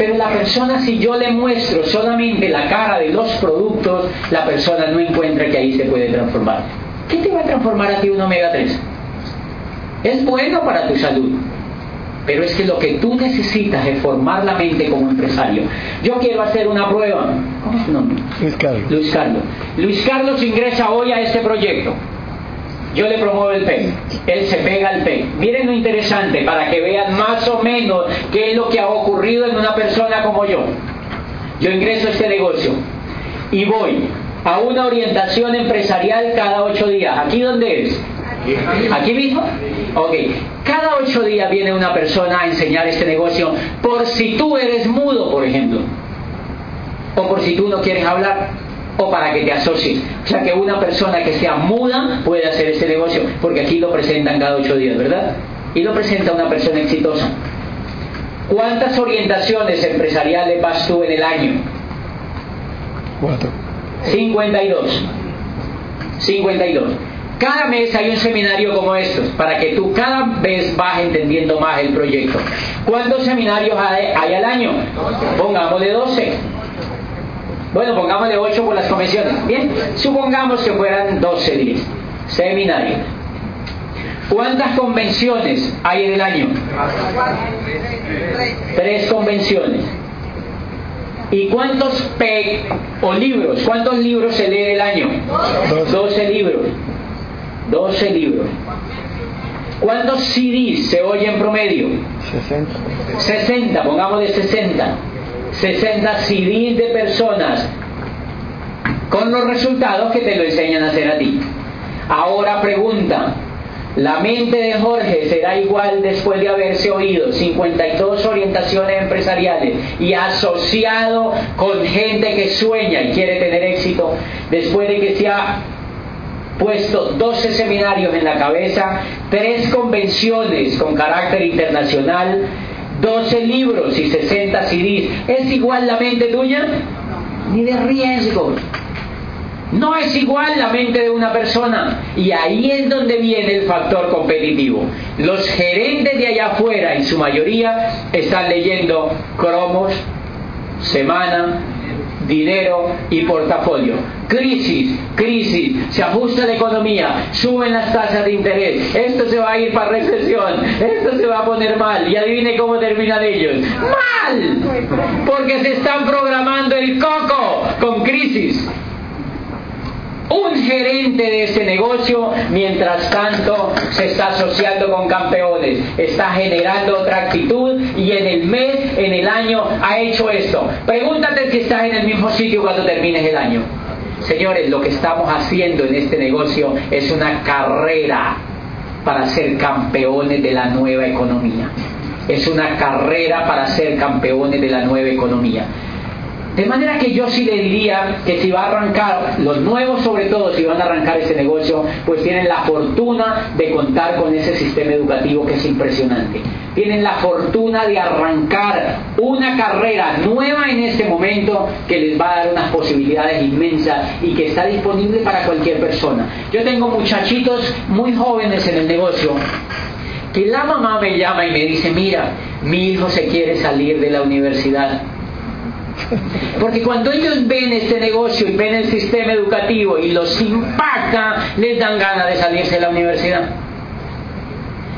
Pero la persona, si yo le muestro solamente la cara de los productos, la persona no encuentra que ahí se puede transformar. ¿Qué te va a transformar a ti un omega 3? Es bueno para tu salud, pero es que lo que tú necesitas es formar la mente como empresario. Yo quiero hacer una prueba. ¿Cómo es su nombre? Luis Carlos. Luis Carlos. Luis Carlos ingresa hoy a este proyecto. Yo le promuevo el PEC. Él se pega al PEC. Miren lo interesante para que vean más o menos qué es lo que ha ocurrido en una persona como yo. Yo ingreso a este negocio y voy a una orientación empresarial cada ocho días. ¿Aquí dónde es? ¿Aquí mismo? Ok. Cada ocho días viene una persona a enseñar este negocio por si tú eres mudo, por ejemplo. O por si tú no quieres hablar. O para que te asocies. O sea que una persona que sea muda puede hacer este negocio. Porque aquí lo presentan cada ocho días, ¿verdad? Y lo presenta una persona exitosa. ¿Cuántas orientaciones empresariales vas tú en el año? Cuatro. 52. 52. Cada mes hay un seminario como estos, para que tú cada vez vas entendiendo más el proyecto. ¿Cuántos seminarios hay, hay al año? Pongámosle 12. Bueno, pongámosle 8 por las convenciones. Bien, supongamos que fueran 12 días. Seminarios. ¿Cuántas convenciones hay en el año? Tres convenciones. ¿Y cuántos PEC o libros? ¿Cuántos libros se lee en el año? 12 libros. 12 libros. ¿Cuántos CDs se oye en promedio? 60. 60, pongamos de 60. 60 CDs de personas con los resultados que te lo enseñan a hacer a ti. Ahora pregunta, La mente de Jorge será igual después de haberse oído 52 orientaciones empresariales y asociado con gente que sueña y quiere tener éxito, después de que se ha puesto 12 seminarios en la cabeza, tres convenciones con carácter internacional, 12 libros y 60 CDs. ¿Es igual la mente tuya? Ni de riesgo. No es igual la mente de una persona. Y ahí es donde viene el factor competitivo. Los gerentes de allá afuera, en su mayoría, están leyendo cromos, semana, dinero y portafolio. Crisis, crisis, se ajusta la economía, suben las tasas de interés, esto se va a ir para recesión, esto se va a poner mal y adivine cómo terminan ellos. Mal, porque se están programando el coco con crisis un gerente de ese negocio, mientras tanto se está asociando con campeones, está generando otra actitud y en el mes, en el año, ha hecho esto. Pregúntate si estás en el mismo sitio cuando termines el año. Señores, lo que estamos haciendo en este negocio es una carrera para ser campeones de la nueva economía. Es una carrera para ser campeones de la nueva economía. De manera que yo sí le diría que si va a arrancar, los nuevos sobre todo, si van a arrancar ese negocio, pues tienen la fortuna de contar con ese sistema educativo que es impresionante. Tienen la fortuna de arrancar una carrera nueva en este momento que les va a dar unas posibilidades inmensas y que está disponible para cualquier persona. Yo tengo muchachitos muy jóvenes en el negocio que la mamá me llama y me dice, mira, mi hijo se quiere salir de la universidad porque cuando ellos ven este negocio y ven el sistema educativo y los impacta, les dan ganas de salirse de la universidad.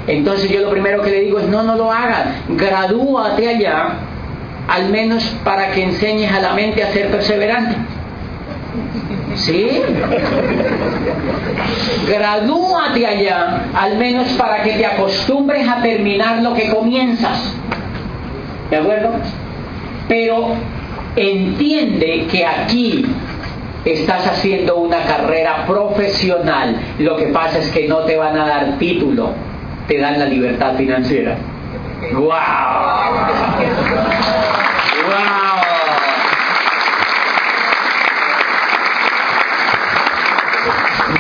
Entonces yo lo primero que le digo es, no, no lo hagas, gradúate allá, al menos para que enseñes a la mente a ser perseverante. ¿Sí? Gradúate allá, al menos para que te acostumbres a terminar lo que comienzas. ¿De acuerdo? Pero entiende que aquí estás haciendo una carrera profesional. Lo que pasa es que no te van a dar título, te dan la libertad financiera. ¡Wow! ¡Wow!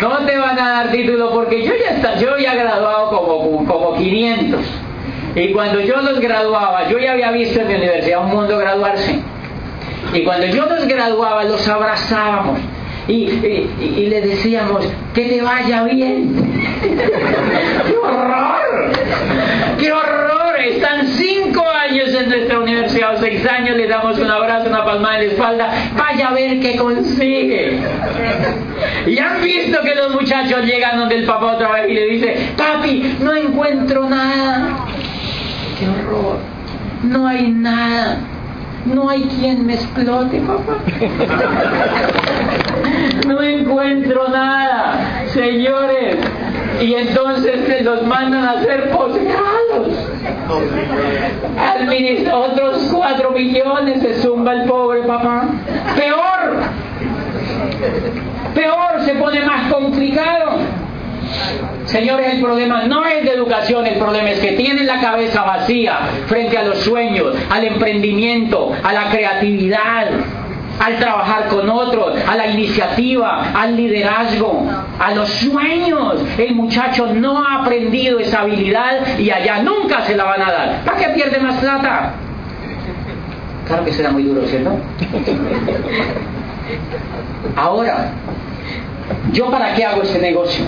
No te van a dar título porque yo ya está, yo ya he graduado como, como 500. Y cuando yo los graduaba, yo ya había visto en mi universidad un mundo graduarse. Y cuando yo los graduaba, los abrazábamos y, le decíamos, que te vaya bien. ¡Qué horror! ¡Qué horror! Están cinco años en nuestra universidad, o seis años, le damos un abrazo, una palmada en la espalda, vaya a ver qué consigue. Y han visto que los muchachos llegan donde el papá otra vez y le dice, papi, no encuentro nada. ¡Qué horror! No hay nada. No hay quien me explote, papá. No encuentro nada, señores. Y entonces se los mandan a hacer posgrados. Administra otros cuatro millones, se zumba el pobre papá. Peor. Peor, se pone más complicado. Señores, el problema no es de educación, el problema es que tienen la cabeza vacía frente a los sueños, al emprendimiento, a la creatividad, al trabajar con otros, a la iniciativa, al liderazgo, a los sueños. El muchacho no ha aprendido esa habilidad y allá nunca se la van a dar. ¿Para qué pierde más plata? Claro que será muy duro, ¿cierto? Ahora, ¿yo para qué hago ese negocio?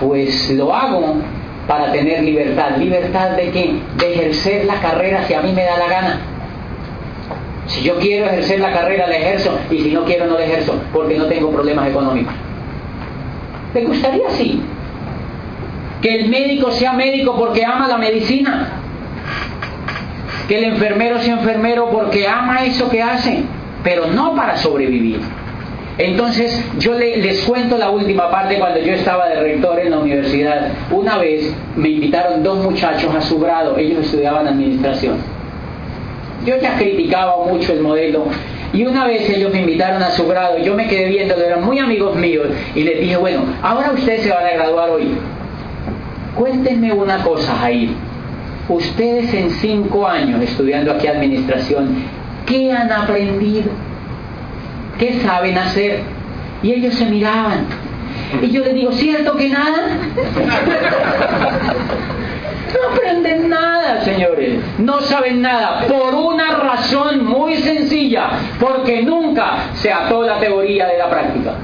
Pues lo hago para tener libertad. ¿Libertad de qué? De ejercer la carrera si a mí me da la gana. Si yo quiero ejercer la carrera, la ejerzo, y si no quiero, no la ejerzo, porque no tengo problemas económicos. ¿Me gustaría sí? Que el médico sea médico porque ama la medicina. Que el enfermero sea enfermero porque ama eso que hace, pero no para sobrevivir. Entonces, yo les cuento la última parte cuando yo estaba de rector en la universidad. Una vez me invitaron dos muchachos a su grado, ellos estudiaban administración. Yo ya criticaba mucho el modelo Y una vez ellos me invitaron a su grado, yo me quedé viendo, eran muy amigos míos, y les dije, bueno, ahora ustedes se van a graduar hoy. Cuéntenme una cosa, Jair. Ustedes en cinco años estudiando aquí administración, ¿qué han aprendido? ¿Qué saben hacer? Y ellos se miraban. Y yo les digo, ¿cierto que nada? No aprenden nada, señores. No saben nada. Por una razón muy sencilla. Porque nunca se ató la teoría de la práctica.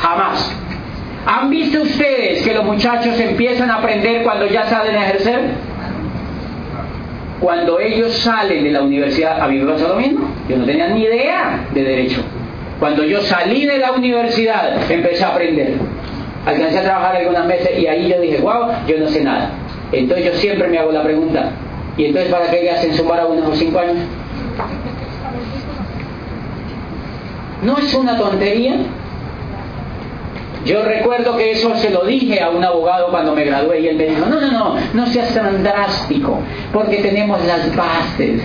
Jamás. ¿Han visto ustedes que los muchachos empiezan a aprender cuando ya salen a ejercer? Cuando ellos salen de la universidad, a mí me lo mismo. Yo no tenía ni idea de derecho. Cuando yo salí de la universidad, empecé a aprender. Alcancé a trabajar algunas meses y ahí yo dije, wow, yo no sé nada. Entonces yo siempre me hago la pregunta, ¿y entonces para qué le hacen sumar unos o cinco años? ¿No es una tontería? Yo recuerdo que eso se lo dije a un abogado cuando me gradué y él me dijo, no, no, no, no seas tan drástico, porque tenemos las bases.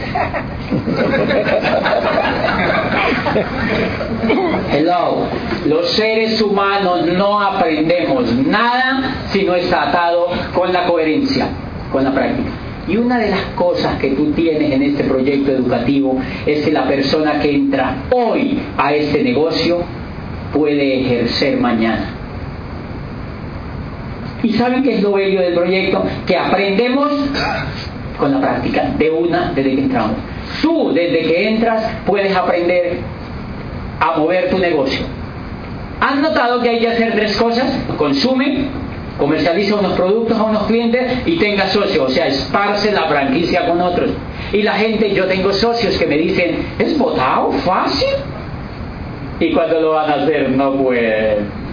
Hello, los seres humanos no aprendemos nada si no está atado con la coherencia, con la práctica. Y una de las cosas que tú tienes en este proyecto educativo es que la persona que entra hoy a este negocio puede ejercer mañana. ¿Y saben qué es lo bello del proyecto? Que aprendemos con la práctica, de una desde que entramos. Tú, desde que entras, puedes aprender a mover tu negocio. ¿Han notado que hay que hacer tres cosas? Consume, comercializa unos productos a unos clientes y tenga socios, o sea, esparce la franquicia con otros. Y la gente, yo tengo socios que me dicen, ¿es votado fácil? Y cuando lo van a hacer, no pueden.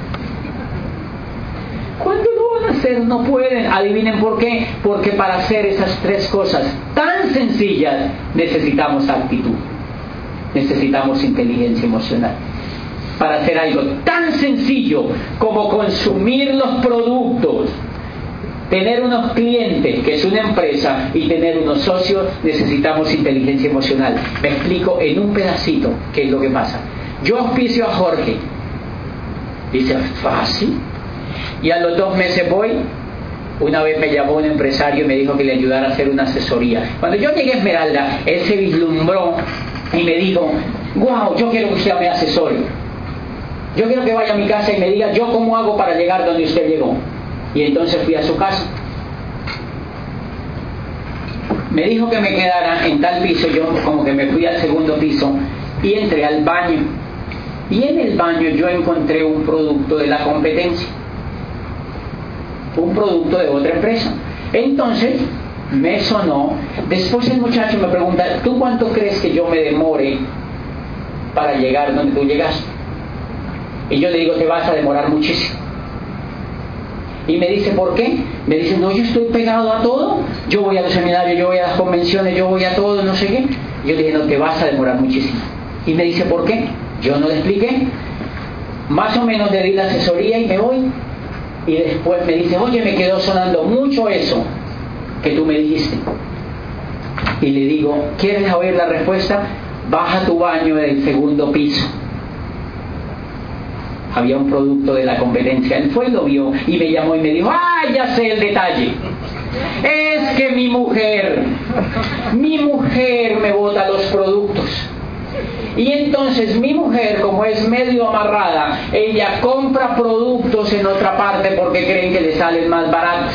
Cuando lo van a hacer, no pueden. Adivinen por qué. Porque para hacer esas tres cosas tan sencillas necesitamos actitud. Necesitamos inteligencia emocional. Para hacer algo tan sencillo como consumir los productos, tener unos clientes, que es una empresa, y tener unos socios, necesitamos inteligencia emocional. Me explico en un pedacito qué es lo que pasa. Yo auspicio a Jorge. Dice, fácil. Y a los dos meses voy. Una vez me llamó un empresario y me dijo que le ayudara a hacer una asesoría. Cuando yo llegué a Esmeralda, él se vislumbró y me dijo, wow, yo quiero que usted me asesore. Yo quiero que vaya a mi casa y me diga yo cómo hago para llegar donde usted llegó. Y entonces fui a su casa. Me dijo que me quedara en tal piso, yo como que me fui al segundo piso y entré al baño. Y en el baño yo encontré un producto de la competencia, un producto de otra empresa. Entonces me sonó, después el muchacho me pregunta, ¿tú cuánto crees que yo me demore para llegar donde tú llegaste? Y yo le digo, te vas a demorar muchísimo. Y me dice, ¿por qué? Me dice, no, yo estoy pegado a todo, yo voy a los seminarios, yo voy a las convenciones, yo voy a todo, no sé qué. Yo le dije, no, te vas a demorar muchísimo. Y me dice, ¿por qué? Yo no le expliqué. Más o menos le di la asesoría y me voy. Y después me dice, oye, me quedó sonando mucho eso que tú me dijiste. Y le digo, ¿quieres oír la respuesta? Baja tu baño del segundo piso. Había un producto de la competencia. Él fue y lo vio y me llamó y me dijo, ¡ah, ya sé el detalle! Es que mi mujer, mi mujer me bota los productos. Y entonces mi mujer, como es medio amarrada, ella compra productos en otra parte porque creen que le salen más baratos.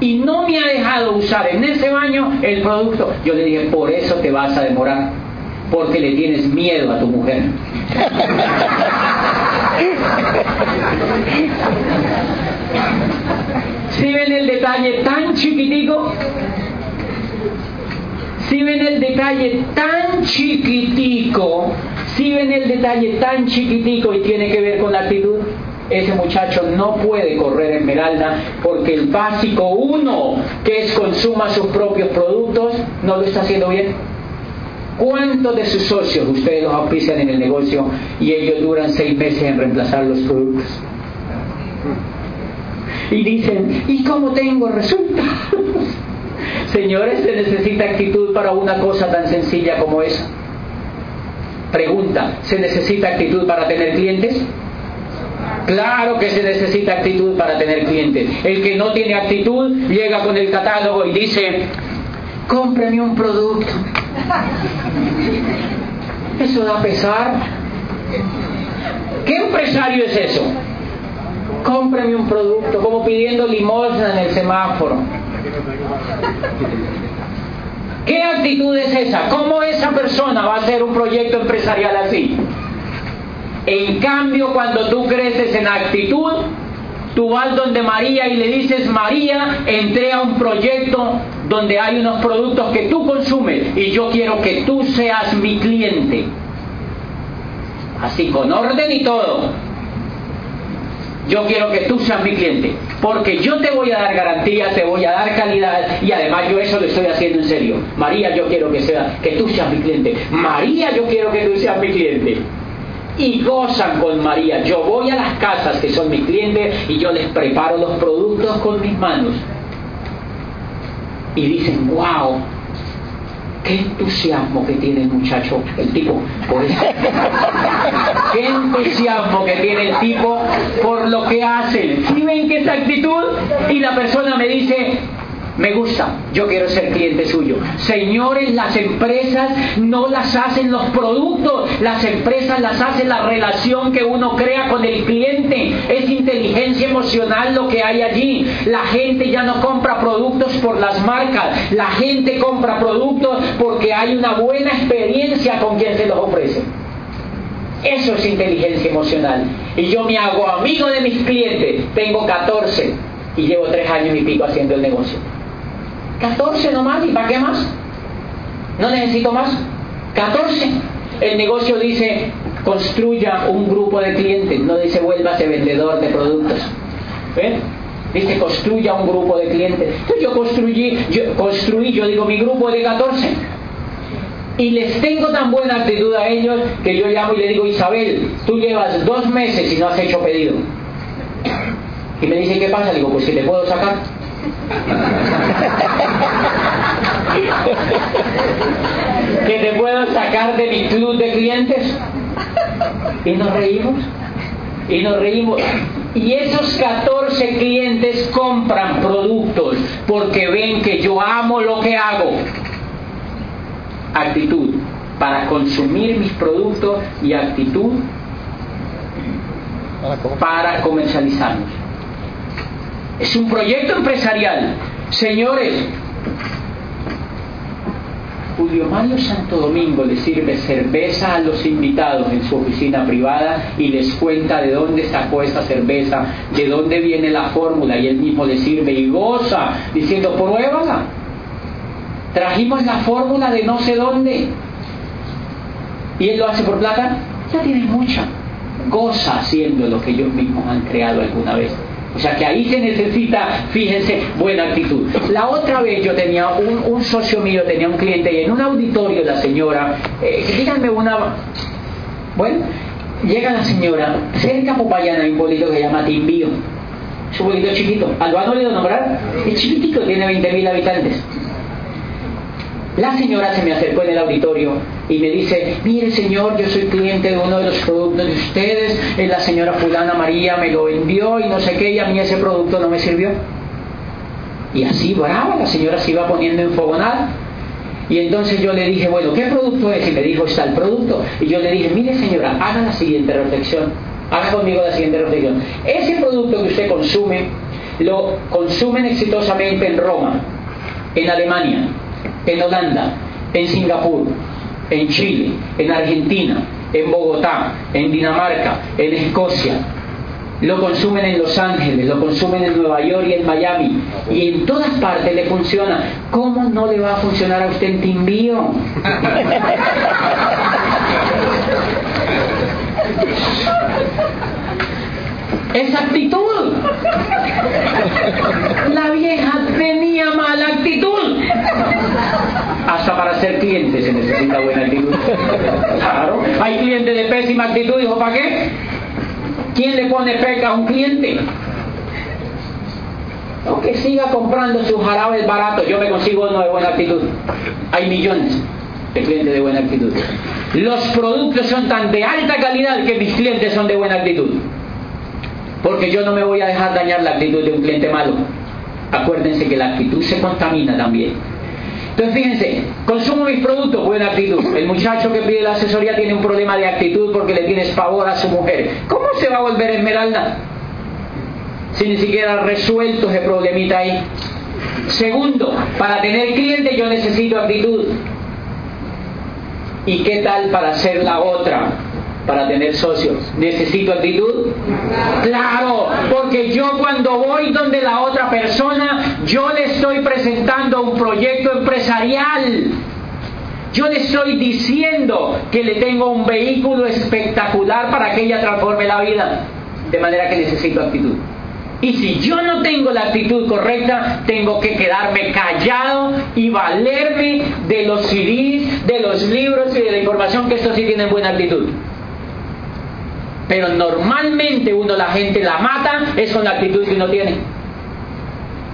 Y no me ha dejado usar en ese baño el producto. Yo le dije, por eso te vas a demorar, porque le tienes miedo a tu mujer. Si ven el detalle tan chiquitico, si ven el detalle tan chiquitico, si ven el detalle tan chiquitico y tiene que ver con la actitud, ese muchacho no puede correr Esmeralda porque el básico uno, que es consuma sus propios productos, no lo está haciendo bien. ¿Cuántos de sus socios ustedes los auspician en el negocio y ellos duran seis meses en reemplazar los productos? Y dicen, ¿y cómo tengo resultados? Señores, se necesita actitud para una cosa tan sencilla como esa. Pregunta, ¿se necesita actitud para tener clientes? Claro que se necesita actitud para tener clientes. El que no tiene actitud llega con el catálogo y dice, cómpreme un producto. Eso da pesar. ¿Qué empresario es eso? Cómpreme un producto, como pidiendo limosna en el semáforo. ¿Qué actitud es esa? ¿Cómo esa persona va a hacer un proyecto empresarial así? En cambio, cuando tú creces en actitud, tú vas donde María y le dices, María, entré a un proyecto donde hay unos productos que tú consumes y yo quiero que tú seas mi cliente. Así con orden y todo. Yo quiero que tú seas mi cliente, porque yo te voy a dar garantía, te voy a dar calidad y además yo eso lo estoy haciendo en serio. María, yo quiero que, sea, que tú seas mi cliente. María, yo quiero que tú seas mi cliente y gozan con María. Yo voy a las casas que son mis clientes y yo les preparo los productos con mis manos. Y dicen, wow, qué entusiasmo que tiene el muchacho, el tipo, por eso. qué entusiasmo que tiene el tipo por lo que hacen. ¿Sí ven que esa actitud? Y la persona me dice, me gusta, yo quiero ser cliente suyo. Señores, las empresas no las hacen los productos, las empresas las hace la relación que uno crea con el cliente. Es inteligencia emocional lo que hay allí. La gente ya no compra productos por las marcas, la gente compra productos porque hay una buena experiencia con quien se los ofrece. Eso es inteligencia emocional. Y yo me hago amigo de mis clientes. Tengo 14 y llevo 3 años y pico haciendo el negocio. 14 nomás, ¿y para qué más? No necesito más. 14. El negocio dice, construya un grupo de clientes, no dice vuélvase vendedor de productos. ¿Ven? Dice, construya un grupo de clientes. Entonces yo construí, yo construí, yo digo, mi grupo de 14. Y les tengo tan buena actitud a ellos que yo llamo y le digo, Isabel, tú llevas dos meses y no has hecho pedido. Y me dice, ¿qué pasa? Digo, pues si te puedo sacar. Que te puedo sacar de mi club de clientes. Y nos reímos. Y nos reímos. Y esos 14 clientes compran productos porque ven que yo amo lo que hago. Actitud para consumir mis productos y actitud para comercializarlos. Es un proyecto empresarial. Señores, Julio Mario Santo Domingo le sirve cerveza a los invitados en su oficina privada y les cuenta de dónde sacó esa cerveza, de dónde viene la fórmula y él mismo le sirve y goza diciendo, pruébala. Trajimos la fórmula de no sé dónde. Y él lo hace por plata, ya tiene mucha. Goza haciendo lo que ellos mismos han creado alguna vez. O sea que ahí se necesita, fíjense, buena actitud. La otra vez yo tenía un, socio mío, tenía un cliente y en un auditorio la señora, eh, díganme una, bueno, llega la señora, cerca a Popayana hay un pueblito que se llama Timbío, es un pueblito chiquito, ¿lo han oído nombrar? Es chiquitico, tiene 20.000 habitantes. La señora se me acercó en el auditorio y me dice, mire señor, yo soy cliente de uno de los productos de ustedes, eh, la señora fulana María me lo envió y no sé qué, y a mí ese producto no me sirvió. Y así, brava, la señora se iba poniendo enfogonada. Y entonces yo le dije, bueno, ¿qué producto es? Y me dijo, está el producto. Y yo le dije, mire señora, haga la siguiente reflexión. Haga conmigo la siguiente reflexión. Ese producto que usted consume, lo consumen exitosamente en Roma, en Alemania, en Holanda, en Singapur, en Chile, en Argentina, en Bogotá, en Dinamarca, en Escocia. Lo consumen en Los Ángeles, lo consumen en Nueva York y en Miami. Y en todas partes le funciona. ¿Cómo no le va a funcionar a usted en Timbío? Esa actitud. La vieja tenía mala actitud. Para ser cliente se necesita buena actitud. Claro. Hay clientes de pésima actitud, dijo, ¿para qué? ¿Quién le pone peca a un cliente? Aunque siga comprando sus jarabes baratos, yo me consigo uno de buena actitud. Hay millones. de clientes de buena actitud. Los productos son tan de alta calidad que mis clientes son de buena actitud. Porque yo no me voy a dejar dañar la actitud de un cliente malo. Acuérdense que la actitud se contamina también. Entonces fíjense, consumo mis productos, buena actitud. El muchacho que pide la asesoría tiene un problema de actitud porque le tienes favor a su mujer. ¿Cómo se va a volver esmeralda? Si ni siquiera ha resuelto ese problemita ahí. Segundo, para tener cliente yo necesito actitud. ¿Y qué tal para ser la otra? Para tener socios. ¿Necesito actitud? Claro, porque yo cuando voy donde la otra persona, yo le estoy presentando un proyecto empresarial. Yo le estoy diciendo que le tengo un vehículo espectacular para que ella transforme la vida. De manera que necesito actitud. Y si yo no tengo la actitud correcta, tengo que quedarme callado y valerme de los CDs, de los libros y de la información que estos sí tienen buena actitud. Pero normalmente uno la gente la mata es con la actitud que uno tiene.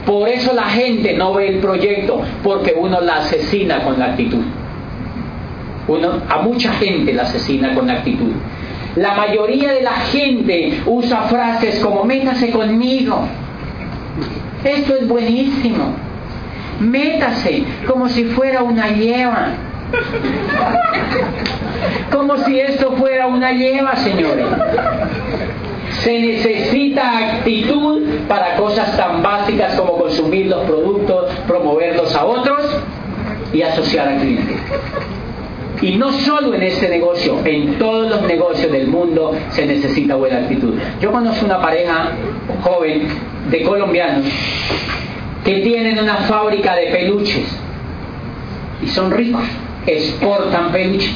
Por eso la gente no ve el proyecto, porque uno la asesina con la actitud. Uno, a mucha gente la asesina con la actitud. La mayoría de la gente usa frases como métase conmigo. Esto es buenísimo. Métase como si fuera una lleva. Como si esto fuera una lleva, señores. Se necesita actitud para cosas tan básicas como consumir los productos, promoverlos a otros y asociar al cliente. Y no solo en este negocio, en todos los negocios del mundo se necesita buena actitud. Yo conozco una pareja joven de colombianos que tienen una fábrica de peluches y son ricos, exportan peluches.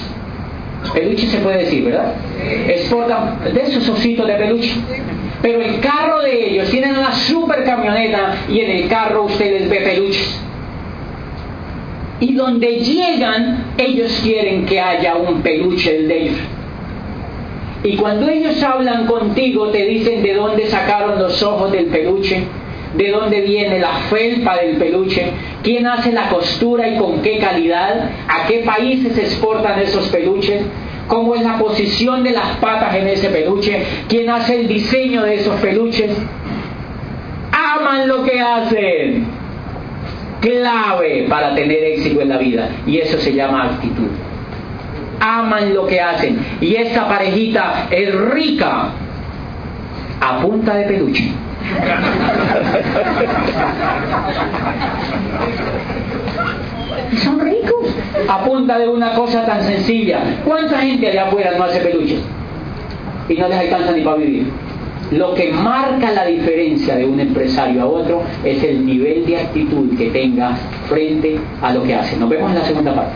Peluches se puede decir, ¿verdad? Exportan de esos ositos de peluche. Pero el carro de ellos tienen una super camioneta y en el carro ustedes ve peluches. Y donde llegan, ellos quieren que haya un peluche del de ellos. Y cuando ellos hablan contigo, te dicen de dónde sacaron los ojos del peluche, de dónde viene la felpa del peluche, quién hace la costura y con qué calidad, a qué países exportan esos peluches, cómo es la posición de las patas en ese peluche, quién hace el diseño de esos peluches. Aman lo que hacen. Clave para tener éxito en la vida. Y eso se llama actitud. Aman lo que hacen. Y esta parejita es rica a punta de peluche. Son ricos a punta de una cosa tan sencilla. ¿Cuánta gente allá afuera no hace peluches? Y no les alcanza ni para vivir. Lo que marca la diferencia de un empresario a otro es el nivel de actitud que tenga frente a lo que hace. Nos vemos en la segunda parte.